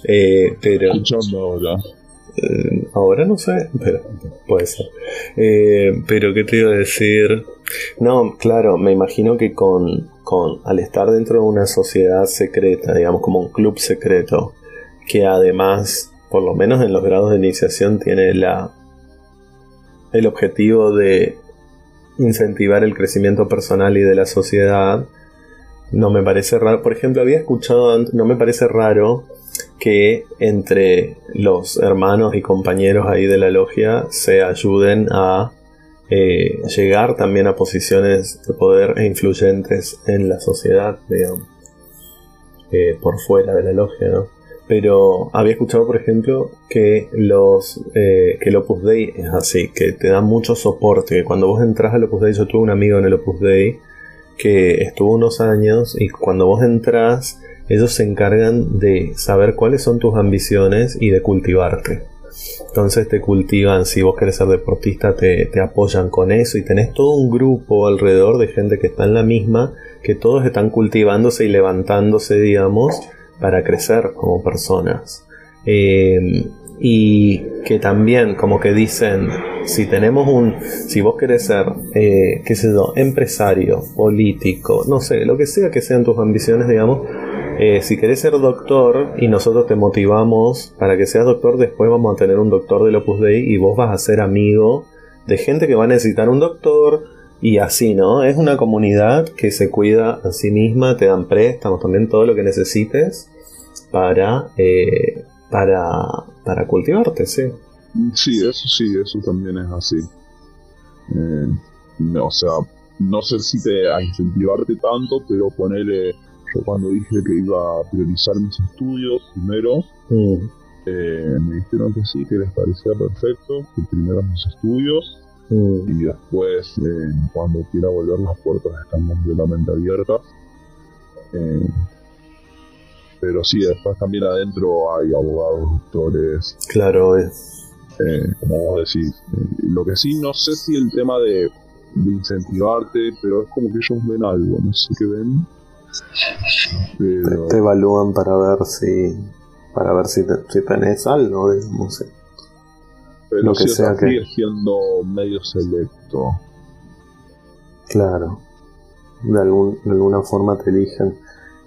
eh, pero escuchando ahora. Eh, ahora no sé, pero puede ser. Eh, pero qué te iba a decir. No, claro, me imagino que con, con al estar dentro de una sociedad secreta, digamos como un club secreto, que además, por lo menos en los grados de iniciación, tiene la el objetivo de incentivar el crecimiento personal y de la sociedad, no me parece raro. Por ejemplo, había escuchado, no me parece raro que entre los hermanos y compañeros ahí de la logia se ayuden a eh, llegar también a posiciones de poder e influyentes en la sociedad, eh, por fuera de la logia, ¿no? Pero había escuchado, por ejemplo, que los eh, que el Opus Dei es así, que te da mucho soporte. Que cuando vos entras al Opus Dei, yo tuve un amigo en el Opus Dei que estuvo unos años y cuando vos entras, ellos se encargan de saber cuáles son tus ambiciones y de cultivarte. Entonces te cultivan, si vos querés ser deportista, te, te apoyan con eso y tenés todo un grupo alrededor de gente que está en la misma, que todos están cultivándose y levantándose, digamos, para crecer como personas. Eh, y que también como que dicen, si tenemos un, si vos querés ser, eh, qué sé yo, empresario, político, no sé, lo que sea que sean tus ambiciones, digamos, eh, si querés ser doctor y nosotros te motivamos para que seas doctor, después vamos a tener un doctor del Opus Dei y vos vas a ser amigo de gente que va a necesitar un doctor y así, ¿no? Es una comunidad que se cuida a sí misma, te dan préstamos, también todo lo que necesites para, eh, para, para cultivarte, sí. Sí, eso sí, eso también es así. Eh, o sea, no sé si te a incentivarte tanto, pero ponele, yo cuando dije que iba a priorizar mis estudios primero, Mm, eh, me dijeron que sí, que les parecía perfecto, que primero mis estudios mm, y después eh, cuando quiera volver las puertas están completamente abiertas. Eh, pero sí, después también adentro hay abogados, doctores, claro, es. eh, como vos decís. Eh, lo que sí, no sé si el tema de, de incentivarte, pero es como que ellos ven algo, no sé qué ven. Pero Te evalúan para ver si. Para ver si, te- si tenés algo, digamos. sí. pero lo que o sea, que- siendo medio selecto. Claro. De, algún, de alguna forma te eligen.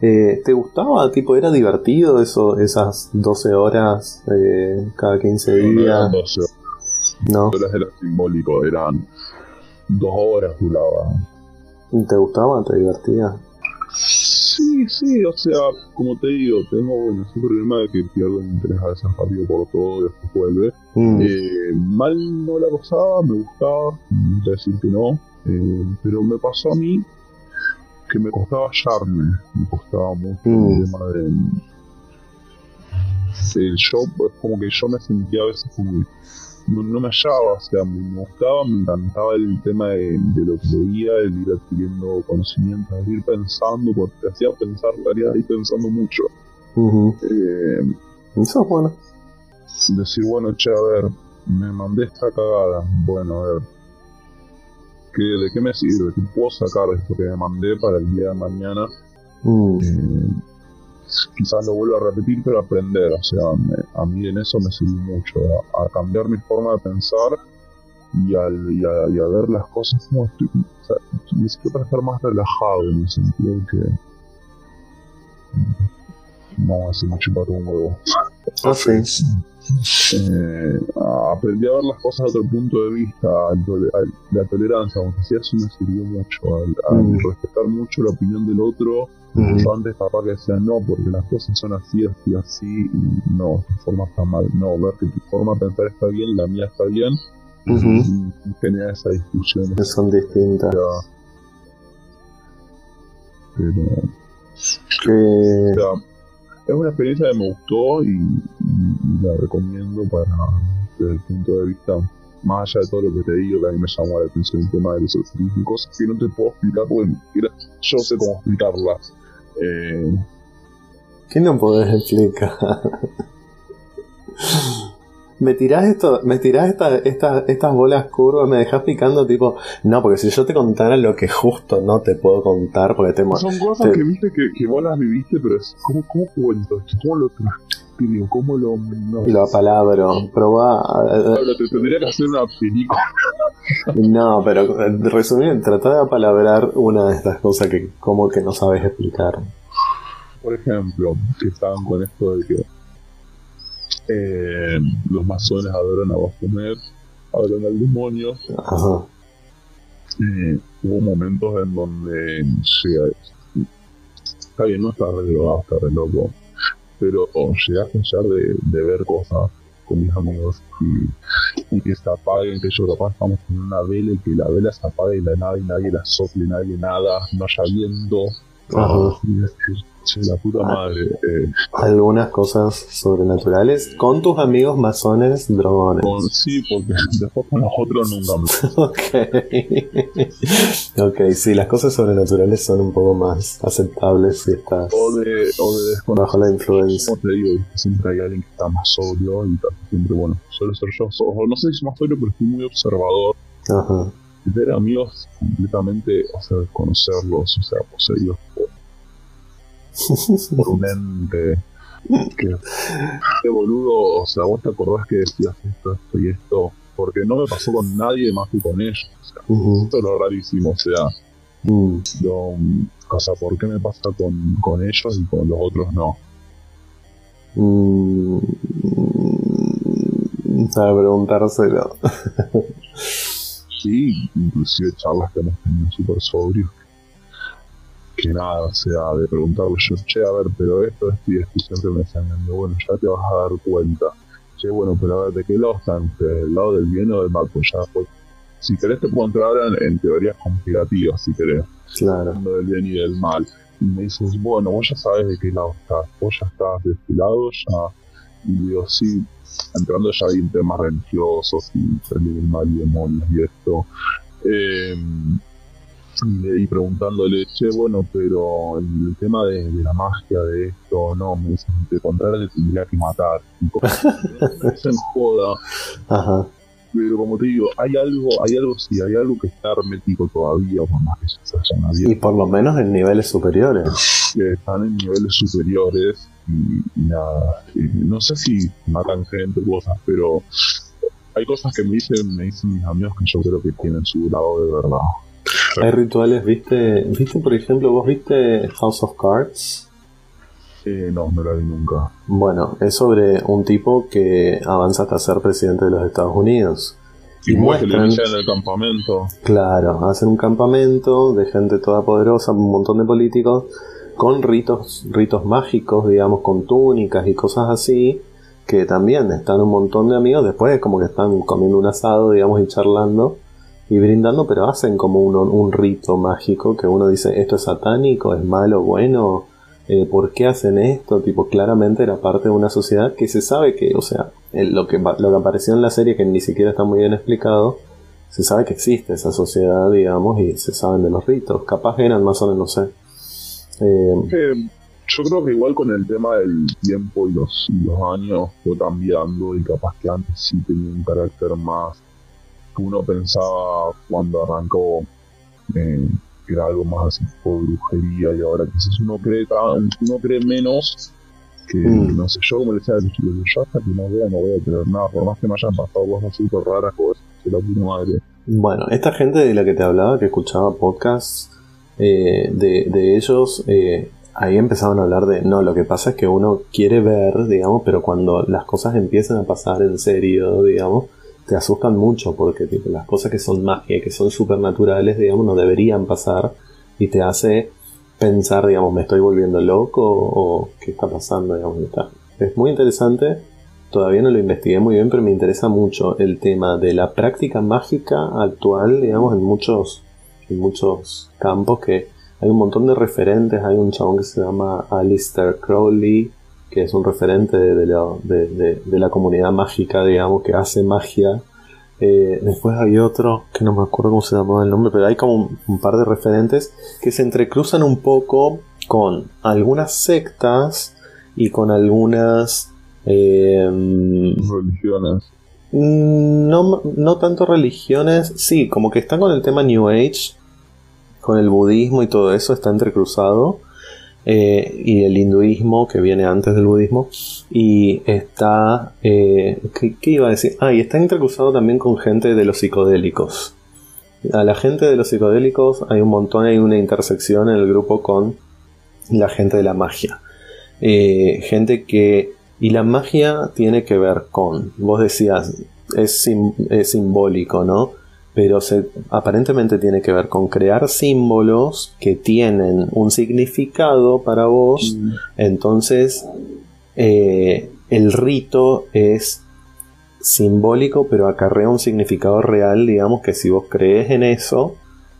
Eh, ¿Te gustaba? Tipo, ¿era divertido eso, esas 12 horas eh, cada 15 No, no eran días? 12 No. horas era simbólico, eran dos horas duraba. ¿Te gustaba? ¿Te divertía? Sí, sí, o sea, como te digo, tengo bueno, ese problema de que pierdo el interés a veces rápido por todo y después vuelve. Mm, Eh, mal no la pasaba, me gustaba, decir que no, eh, pero me pasó a mí que me costaba hallarme, me costaba mucho Mm. el tema de... El yo, es como que yo me sentía a veces como no, no me hallaba, o sea, me, gustaba, me encantaba el tema de, de lo que leía, el ir adquiriendo conocimientos, el ir pensando, porque te hacía pensar, estaría ahí pensando mucho. Eh, Eso es bueno. decir, bueno, che, a ver, me mandé esta cagada, bueno, a ver, ¿qué, ¿de qué me sirve? ¿Qué puedo sacar esto que me mandé para el día de mañana? Mm, Eh, quizás lo vuelva a repetir, pero aprender, o sea, me- a mí en eso me sirvió mucho, a, a cambiar mi forma de pensar y, al, y, a, y a ver las cosas como estoy, o sea, me sirvió para estar más relajado en el sentido de que mm, vamos a decir me chupa todo un huevo. Ah, sí. Eh, aprendí a ver las cosas desde otro punto de vista, la tolerancia, aunque sea eso me sirvió mucho, al, al Mm. respetar mucho la opinión del otro. Mm, Yo antes capaz que decía no, porque las cosas son así, así, así, y no, tu forma está mal. No, ver que tu forma de pensar está bien, la mía está bien, ujú. y, y genera esa discusión. Que son distintas. Pero, Que, o sea, es una experiencia que me gustó y, y- y la recomiendo para, desde el punto de vista, más allá de todo lo que te digo, que a mí me llamó la atención el tema del esoterismo, cosas que no te puedo explicar porque yo sé cómo explicarlas. Eh, ¿Qué no podés explicar? Me tirás esto, me tirás esta, esta, estas bolas curvas, me dejas picando tipo, no, porque si yo te contara lo que justo no te puedo contar, porque te Son cosas que viste que, que, vos las viviste, pero es ¿cómo, cómo cuento ¿Cómo lo transcribo? ¿Cómo lo no, Lo apalabro, probá. te tendría que hacer una película. no, pero resumir, trata de apalabrar una de estas cosas que como que no sabes explicar. Por ejemplo, que estaban con esto de que eh, los masones adoran a Baphomet, adoran al demonio. Eh, hubo momentos en donde está bien, no está re drogado, está re loco, pero llegué a pensar de, de ver cosas con mis amigos y, que se apaguen, que yo capaz estamos con una vela y que la vela se apague y la nada y nadie la sople, nadie nada, no haya viendo. Sí, la puta ah. madre. Eh. Algunas cosas sobrenaturales con tus amigos masones drogones. sí, porque después con nosotros nunca ok. ok, sí, las cosas sobrenaturales son un poco más aceptables si estás o de, o de bajo la influencia. Como te digo, siempre hay alguien que está más sobrio y siempre, bueno, suele ser yo. O, no sé si es más sobrio, pero estoy muy observador. Ajá. Ver amigos completamente, o sea, conocerlos, o sea, poseídos por por un ente. Que, boludo, o sea, vos te acordás que decías esto, esto y esto, porque no me pasó con nadie más que con ellos. O sea, Esto es lo rarísimo, o sea, mm. o sea, ¿por qué me pasa con, con ellos y con los otros no? Mm, sabe preguntárselo. sí, inclusive charlas que hemos tenido súper sobrios que nada, o sea, de preguntarle yo, che, a ver, pero esto, esto y esto, siempre me decían, bueno, ya te vas a dar cuenta. Che, bueno, pero a ver, ¿de qué lado están ¿Del lado del bien o del mal? Pues ya, pues, si querés te puedo entrar en, teorías conspirativas, si querés. Claro. Del bien y del mal. Y me dices, bueno, vos ya sabes de qué lado estás, vos ya estás de este lado, ya. Y digo, sí, entrando ya en temas religiosos y el mal y demonios y esto. Eh, y, preguntándole, che, bueno, pero el, tema de, la magia de esto, no, me dicen, de contrario te tendría que matar. se joda. Ajá. Pero como te digo, hay algo, hay algo, sí, hay algo que está hermético todavía, por más que se hayan Y por lo menos en niveles superiores. Que están en niveles superiores y, nada. no sé si matan gente o cosas, pero hay cosas que me dicen, me dicen mis amigos que yo creo que tienen su lado de verdad. Hay rituales, ¿viste? ¿Viste, por ejemplo, vos viste House of Cards? Eh, no, no la vi nunca. Bueno, es sobre un tipo que avanza hasta ser presidente de los Estados Unidos. Y, muestran, en el campamento. Claro, hacen un campamento de gente toda poderosa, un montón de políticos, con ritos, ritos mágicos, digamos, con túnicas y cosas así, que también están un montón de amigos, después como que están comiendo un asado, digamos, y charlando y brindando, pero hacen como un, un rito mágico que uno dice, esto es satánico, es malo, bueno, eh, ¿por qué hacen esto? Tipo, claramente era parte de una sociedad que se sabe que, o sea, lo, que, lo que apareció en la serie, que ni siquiera está muy bien explicado, se sabe que existe esa sociedad, digamos, y se saben de los ritos. Capaz eran más o menos, no sé. Eh, yo creo que igual con el tema del tiempo y los, y los años fue cambiando y capaz que antes sí tenía un carácter más uno pensaba cuando arrancó eh, que era algo más así por brujería y ahora quizás uno cree uno cree menos que mm. no sé yo como le decía a los chicos yo hasta que no vea no voy a creer nada por más que me hayan pasado cosas súper raras cosas de la puta madre bueno esta gente de la que te hablaba que escuchaba podcasts eh, de, de ellos eh, ahí empezaban a hablar de, no, lo que pasa es que uno quiere ver, digamos, pero cuando las cosas empiezan a pasar en serio, digamos, te asustan mucho porque tipo, las cosas que son magia, que son supernaturales, digamos, no deberían pasar y te hace pensar, digamos, me estoy volviendo loco o qué está pasando, digamos, está. Es muy interesante, todavía no lo investigué muy bien, pero me interesa mucho el tema de la práctica mágica actual, digamos, en muchos, en muchos campos que hay un montón de referentes, hay un chabón que se llama Alistair Crowley, que es un referente de, de, la comunidad mágica, digamos, que hace magia. Eh, después hay otro, que no me acuerdo cómo se llamaba el nombre, pero hay como un, par de referentes que se entrecruzan un poco con algunas sectas y con algunas eh, religiones. Mm, no, no tanto religiones, sí, como que está con el tema New Age, con el budismo y todo eso, está entrecruzado. Eh, y el hinduismo que viene antes del budismo. Y está. Eh, ¿qué, iba a decir? Ah, y está entrecruzado también con gente de los psicodélicos. A la gente de los psicodélicos hay un montón, hay una intersección en el grupo con la gente de la magia. Eh, gente que y la magia tiene que ver con, vos decías, es, es simbólico, ¿no? Pero se, aparentemente tiene que ver con crear símbolos que tienen un significado para vos. Mm. Entonces, eh, el rito es simbólico, pero acarrea un significado real, digamos que si vos crees en eso,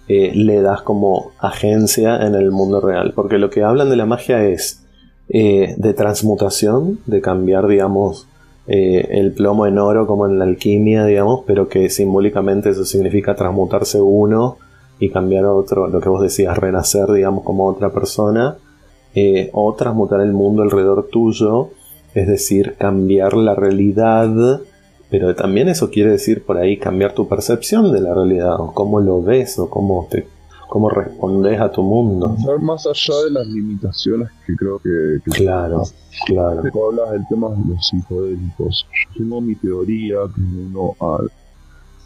eh, le das como agencia en el mundo real. Porque lo que hablan de la magia es eh, de transmutación, de cambiar, digamos, eh, el plomo en oro como en la alquimia, digamos, pero que simbólicamente eso significa transmutarse uno y cambiar otro, lo que vos decías, renacer, digamos, como otra persona, eh, o transmutar el mundo alrededor tuyo, es decir, cambiar la realidad, pero también eso quiere decir por ahí cambiar tu percepción de la realidad, o cómo lo ves, o cómo te cómo respondes a tu mundo. Más allá de las limitaciones que creo que... claro, claro. Cuando hablas del tema de los psicodélicos, yo tengo mi teoría que uno al,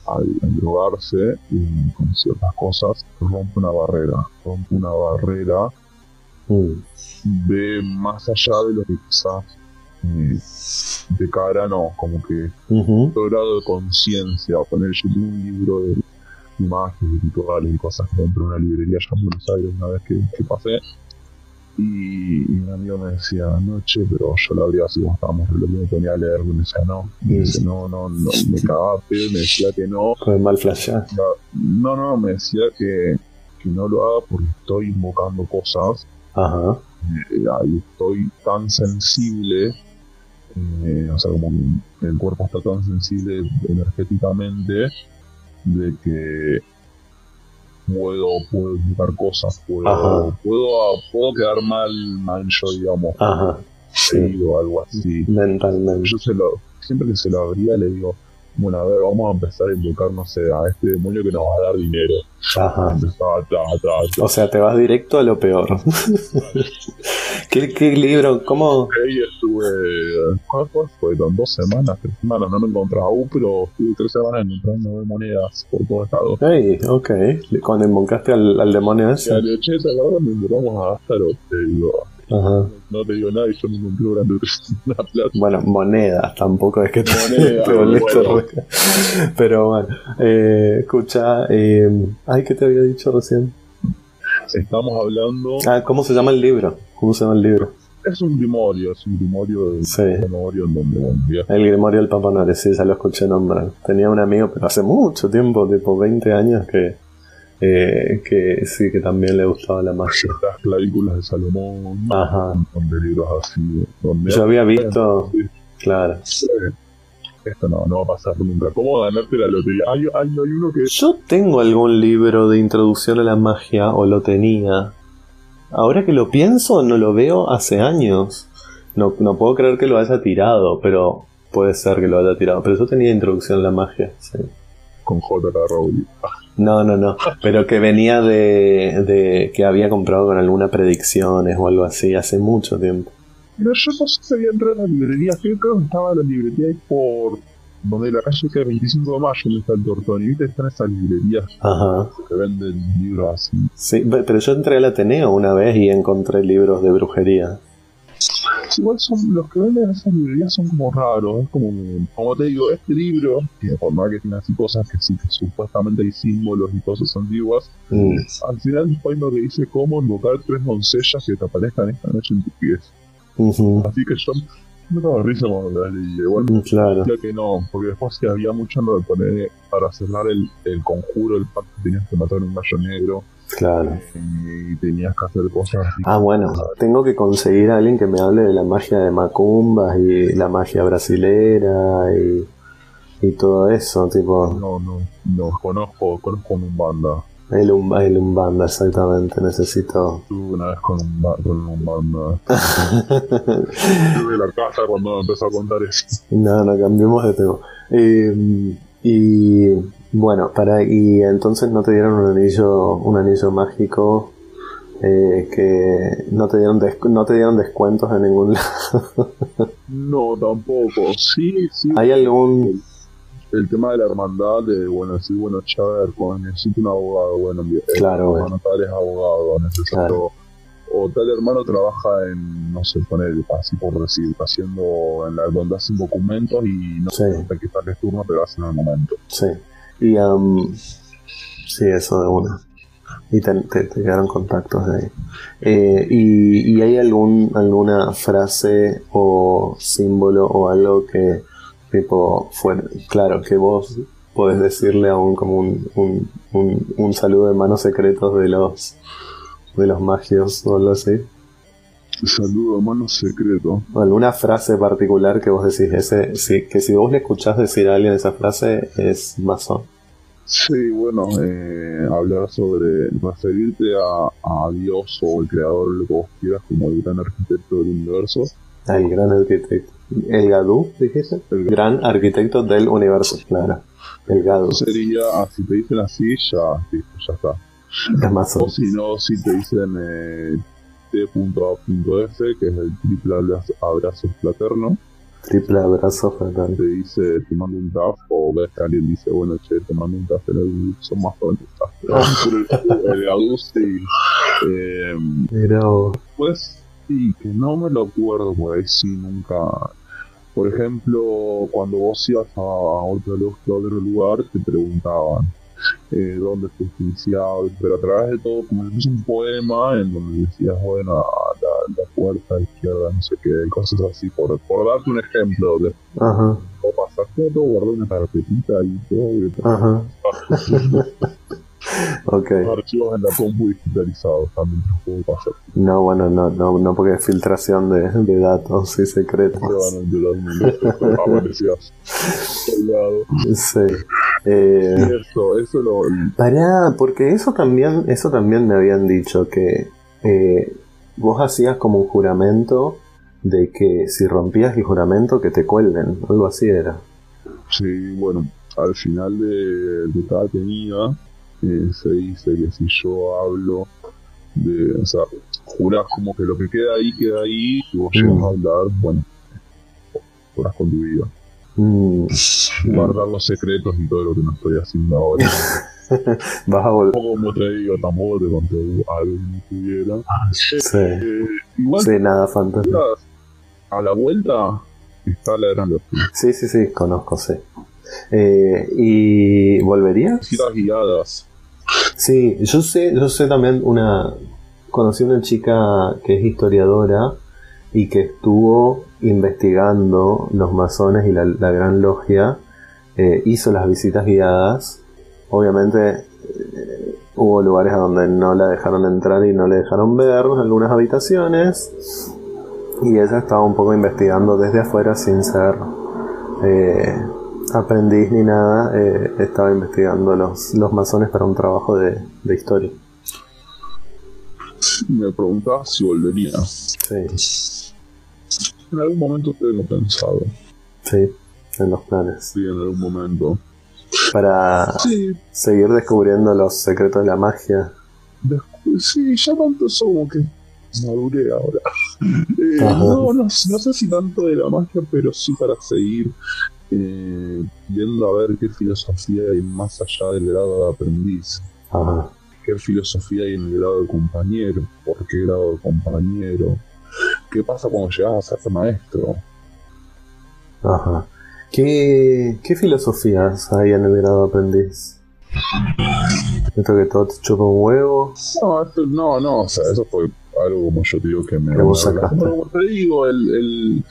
al drogarse y con ciertas cosas rompe una barrera, rompe una barrera mm. ve más allá de lo que quizás eh, de cara no, como que uh grado de conciencia, poner yo tengo un libro de imágenes, rituales y cosas que entré en una librería allá en Buenos Aires una vez que, pasé. Y, un amigo me decía, anoche, pero yo lo habría si estábamos lo me ponía a leer, me decía, no, me dice, no, no, no, me cagaba pedo, me decía que no. Con mal flash No, no, me decía que, que no lo haga porque estoy invocando cosas. Ajá. Eh, ahí estoy tan sensible, eh, o sea, como que el cuerpo está tan sensible energéticamente de que puedo, puedo invocar cosas, puedo, puedo, puedo quedar mal, mal yo, digamos, Ajá. o algo así. Mentalmente. Yo se lo, siempre que se lo abría le digo, bueno, a ver, vamos a empezar a invocar, no sé, a este demonio que nos va a dar dinero. Ajá. O sea, te vas directo a lo peor. ¿Qué, ¿Qué, libro? ¿Cómo? Ahí estuve, ¿cuál fue? Dos semanas, tres semanas, no me encontraba aún, pero estuve tres semanas encontrando monedas por todo Estado. Hey, ok. Cuando invocaste al, al demonio ese. De hecho, esa me invocamos a Astaroth, te digo. Ajá. No te digo nada y yo me compré durante una plata. Bueno, monedas tampoco es que te, Moneda, Pero bueno, eh, escucha, eh, ay, ¿qué te había dicho recién? Estamos hablando. Ah, ¿cómo se llama el libro? ¿Cómo se llama el libro? Es un grimorio, es un grimorio del sí. grimorio en donde El grimorio del Papa sí, ya lo escuché nombrar. Tenía un amigo, pero hace mucho tiempo, tipo 20 años, que eh, que sí, que también le gustaba la magia. Las clavículas de Salomón, Ajá. donde libros así. Donde Yo había visto, claro. Esto no, no va a pasar nunca. ¿Cómo ganarte la lotería? Hay, hay, hay uno que... Yo tengo algún libro de introducción a la magia, o lo tenía. Ahora que lo pienso, no lo veo hace años. No, no puedo creer que lo haya tirado, pero puede ser que lo haya tirado. Pero yo tenía introducción a la magia, sí. Con J. Rowling. No, no, no. Pero que venía de, de que había comprado con alguna predicciones o algo así hace mucho tiempo. Pero yo no sé si había entrado en la librería. Creo que estaba en la librería ahí por donde la calle que 25 de mayo, donde está el Tortoni. ¿Viste? Están esas librerías Ajá. que venden libros así. Sí, pero yo entré al Ateneo una vez y encontré libros de brujería igual son los que venden en esas librerías son como raros, es como, como te digo, este libro, que por más que tiene así cosas que sí, que supuestamente hay símbolos y cosas antiguas, mm. al final después lo que dice cómo invocar tres doncellas que te aparezcan esta noche en tu pies. Así que yo me daba risa cuando las leí. Igual mm, claro. que no, porque después sí había mucho lo de poner para cerrar el, el conjuro, el pacto tenías que matar un gallo negro. Claro. Y tenías que hacer cosas así. Ah, bueno, tengo que conseguir a alguien que me hable de la magia de Macumbas y la magia brasilera y, y todo eso, tipo. No, no, no, conozco, conozco un banda. El, um, el Umbanda, exactamente, necesito. Estuve una vez con un, con un Umbanda. Estuve en la casa cuando empezó a contar eso. No, no, cambiemos de tema. Eh, y bueno, para y entonces no te dieron un anillo, un anillo mágico eh, que no te dieron no te dieron descuentos en ningún lado. No, tampoco. Sí, sí. ¿Hay algún El tema de la hermandad, de, bueno, decir, bueno, ya a ver, con- necesito un abogado. Bueno, Claro, hermano tal es abogado, necesito. Claro. O tal hermano trabaja en, no sé, poner así por decir, haciendo, en la, donde hacen documentos y no Sí. sé hasta sale turno, pero hacen al momento. Sí. Y um, sí, eso de una. Y te, quedaron contactos de ahí. Eh, y, ¿Y hay algún, alguna frase o símbolo o algo que, tipo, fuera, claro, que vos podés decirle a un, como un, un, un, un saludo de manos secretos de los, de los magios o algo así? Saludo, hermano secreto. ¿O alguna frase particular que vos decís, ese, sí, que si vos le escuchás decir a alguien esa frase es masón? Sí, bueno, eh, hablar sobre referirte a, a Dios o el creador, lo que vos quieras, como el gran arquitecto del universo. El gran arquitecto. ¿El Gadú, dijiste? El gran arquitecto del universo, claro. El Gadú. Sería, ah, si te dicen así, ya, ya está. Es masón. O si no, si te dicen eh, T.A.F, que es el triple abrazo, abrazo fraterno, Triple abrazo fatal. te dice, te mando un taf, o ves que alguien dice, bueno, che, te mando un taf, pero son más. Pero el Gadu sí. Eh, vos. pues sí, que no me lo acuerdo, por ahí sí, nunca. Por ejemplo, cuando vos ibas a otro, a otro lugar, te preguntaban eh, dónde fuiste iniciado, pero a través de todo, como fuese un poema en donde decías, bueno, la, la puerta izquierda, no sé qué, cosas así, por, por darte un ejemplo, de Ajá, o pasaste todo, guardé una carpetita y todo, y ajá. ok. archivos en la compu digitalizados también te puedo pasar. No, bueno, no, no, no porque es filtración de, de datos y secretos. Te van a aparecías. Sí. Eh, Eso, eso lo. Pará, porque eso también, eso también me habían dicho que eh, vos hacías como un juramento de que si rompías el juramento que te cuelguen, algo así era. Sí, bueno, al final de, de cada tenida eh, se dice que si yo hablo de. O sea, jurás como que lo que queda ahí queda ahí, y vos llegas Mm. a hablar, bueno, jurás con tu vida. Mm, Guardar los secretos y todo lo que no estoy haciendo ahora. vas a volver. Como te digo, tampoco te conté algo que no tuviera. Sí, Eh, igual sí, nada, fantástico. a la vuelta está la gran. Sí, sí, sí, conozco, sí. Eh, ¿Y volverías? Guiadas. Sí, yo sé, yo sé también una. Conocí una chica que es historiadora y que estuvo investigando los masones y la, gran logia. eh, hizo las visitas guiadas. Obviamente eh, hubo lugares a donde no la dejaron entrar y no le dejaron ver algunas habitaciones. Y ella estaba un poco investigando desde afuera sin ser eh, aprendiz ni nada. eh, estaba investigando los, los masones para un trabajo de, de historia. Me preguntaba si volvería. Sí, En algún momento tengo pensado. sí, en los planes. Sí, en algún momento. Para Sí, seguir descubriendo los secretos de la magia. después, sí, ya tanto eso como que maduré ahora. Eh, no, no, no sé si tanto de la magia, pero sí para seguir eh, viendo a ver qué filosofía hay más allá del grado de aprendiz. Ajá. qué filosofía hay en el grado de compañero, por qué grado de compañero, qué pasa cuando llegas a ser maestro. Ajá. ¿Qué, ¿Qué filosofías hay en el grado de aprendiz? ¿Esto que todo te chupa un huevo? No, esto- no, no, o sea, eso fue algo como yo te digo que me... Vos sacaste. como te digo, el, el,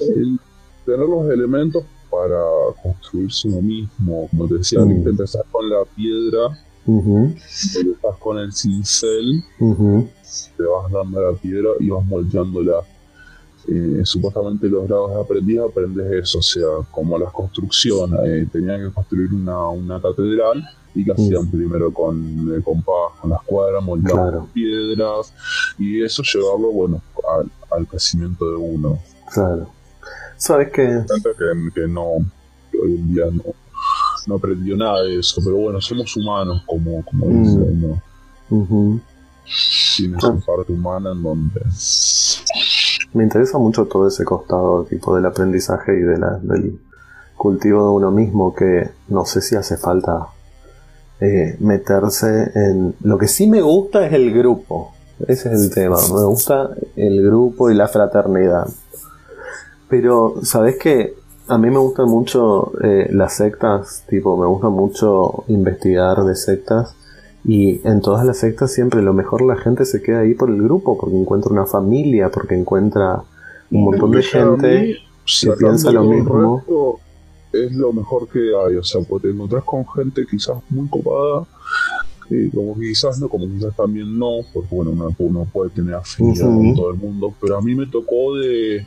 el tener los elementos para construirse uno mismo, como te decía, Mm. viste, empezás con la piedra, Ujú, empezás con el cincel, te vas dando la piedra y vas moldeándola. eh, supuestamente los grados de aprendiz aprendes eso, o sea, como las construcciones, eh, tenían que construir una, una catedral y que hacían primero con el compás, con las cuadras, moldeaban piedras y eso llevarlo, bueno, al, al crecimiento de uno. Claro. ¿Sabes qué? Que, que no, hoy en día no, no aprendió nada de eso, pero bueno, somos humanos, como, como mm. dicen, ¿no? Tienes ah. parte humana en donde... Me interesa mucho todo ese costado tipo del aprendizaje y de la, del cultivo de uno mismo que no sé si hace falta eh, meterse en... Lo que sí me gusta es el grupo. Ese es el tema. Me gusta el grupo y la fraternidad. Pero, ¿sabes qué? A mí me gustan mucho eh, las sectas, tipo, me gusta mucho investigar de sectas. Y en todas las sectas siempre lo mejor la gente se queda ahí por el grupo, porque encuentra una familia, porque encuentra un montón de gente que piensa lo mismo. es lo mejor que hay, o sea, porque te encontrás con gente quizás muy copada, como quizás no, como quizás también no, porque bueno, uno, puede tener afinidad con todo el mundo, pero a mí me tocó de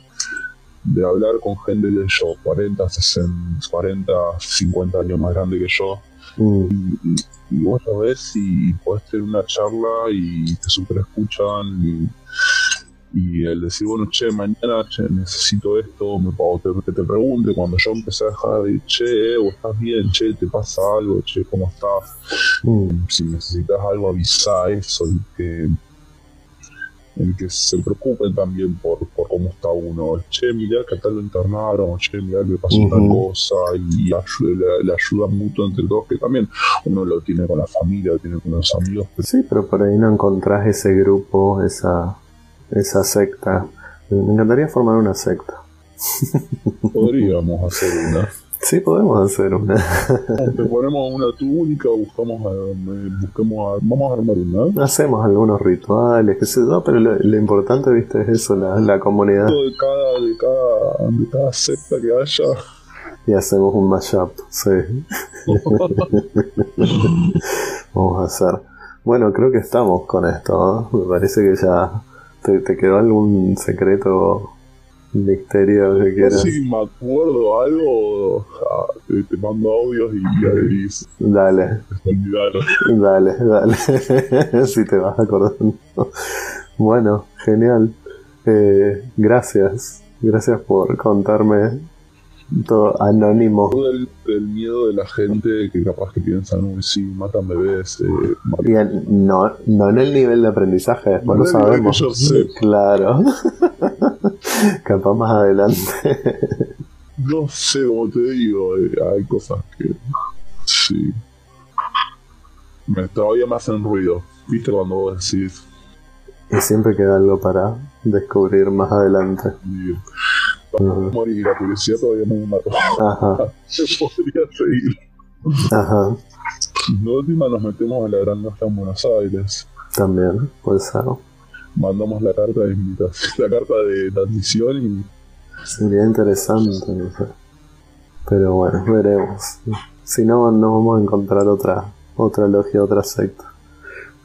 de hablar con gente de yo, 40, 60, 40, 50 años más grande que yo. Mm. Y, vos lo ves y podés tener una charla y te super escuchan y, y el decir, bueno, che, mañana necesito esto, me pago, que te pregunte, cuando yo empecé a dejar de, che, vos estás bien, che, te pasa algo, che, ¿cómo estás? Mm. Si necesitas algo, avisa eso y que en que se preocupen también por, por cómo está uno. Che, mirá que tal lo internaron, che, mirá que pasó una cosa, y la, ayuda mutua entre todos, que también uno lo tiene con la familia, lo tiene con los amigos. Sí, pero por ahí no encontrás ese grupo, esa, esa secta. Me encantaría formar una secta. Podríamos hacer una. Sí, podemos hacer una. Te ponemos una túnica, buscamos, busquemos, vamos a armar una. Hacemos algunos rituales, qué sé yo, pero lo, importante, viste, es eso, la, la comunidad. De cada, de, cada, de cada secta que haya. Y hacemos un mashup, sí. vamos a hacer. Bueno, creo que estamos con esto, Me parece que ya te, te quedó algún secreto misterio que quieras. Si me acuerdo algo, te, mando audios y, y Dale. Dale, dale. si te vas acordando. Bueno, genial. Eh, gracias. Gracias por contarme todo anónimo. Todo el, miedo de la gente que capaz que piensan, uy, sí, matan bebés. Eh, no, no en el nivel de aprendizaje, después no lo sabemos. Claro. capaz más adelante. no sé, como te digo, eh, hay cosas que. Sí. Me, todavía me hacen ruido. ¿Viste cuando vos decís? Y siempre queda algo para descubrir más adelante morir, la policía todavía no me mató. Ajá. Se podría seguir. Ajá. No última nos metemos a la Gran Logia en Buenos Aires. También, puede ser. Mandamos la carta de invitación, la carta de admisión y. Sería interesante, no sé. Pero bueno, veremos. Si no, no vamos a encontrar otra, otra logia, otra secta.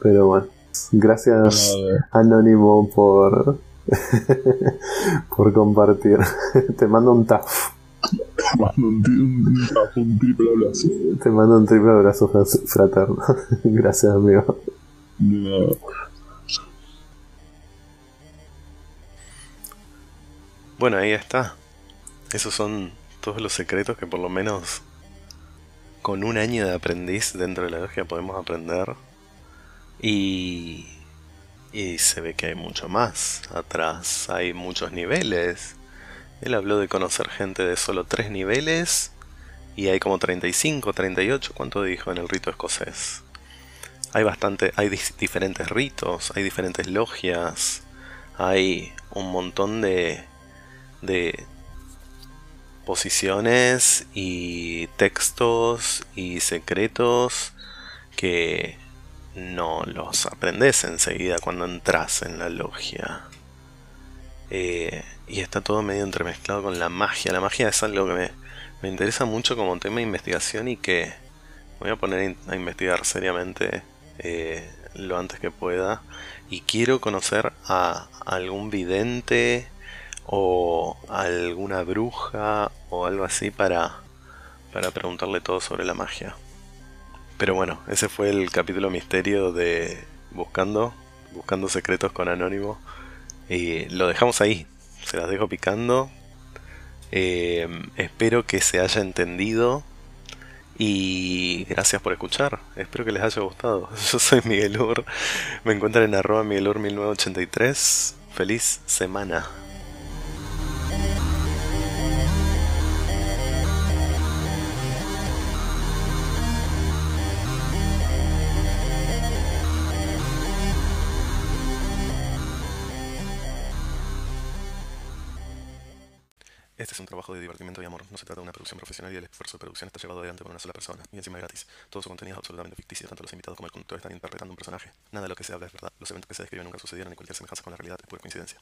Pero bueno, gracias Anónimo por por compartir. Te mando un taf. Te mando un, taf, un triple abrazo. Te mando un triple abrazo fraterno. Gracias, amigo. Bueno, ahí está. Esos son todos los secretos que por lo menos con un año de aprendiz dentro de la logia podemos aprender. Y y se ve que hay mucho más. Atrás hay muchos niveles. Él habló de conocer gente de solo tres niveles. Y hay como 35, 38. ¿Cuánto dijo en el rito escocés? Hay bastante, hay diferentes ritos, hay diferentes logias, hay un montón de, de posiciones y textos y secretos que no los aprendes enseguida cuando entras en la logia. Eh, y está todo medio entremezclado con la magia. La magia es algo que me, me interesa mucho como tema de investigación y que voy a poner a investigar seriamente eh, lo antes que pueda. Y quiero conocer a algún vidente o alguna bruja o algo así para, para preguntarle todo sobre la magia. Pero bueno, ese fue el capítulo misterio de Buscando, Buscando Secretos con Anónimo. Y lo dejamos ahí, se las dejo picando. Eh, espero que se haya entendido y gracias por escuchar. Espero que les haya gustado. Yo soy Miguel Ur. Me encuentran en arroba Miguelur 1983. Feliz semana. Este es un trabajo de divertimento y amor. No se trata de una producción profesional y el esfuerzo de producción está llevado adelante por una sola persona. Y encima gratis. Todo su contenido es absolutamente ficticio. Tanto los invitados como el conductor están interpretando un personaje. Nada de lo que se habla es verdad. Los eventos que se describen nunca sucedieron y cualquier semejanza con la realidad es pura coincidencia.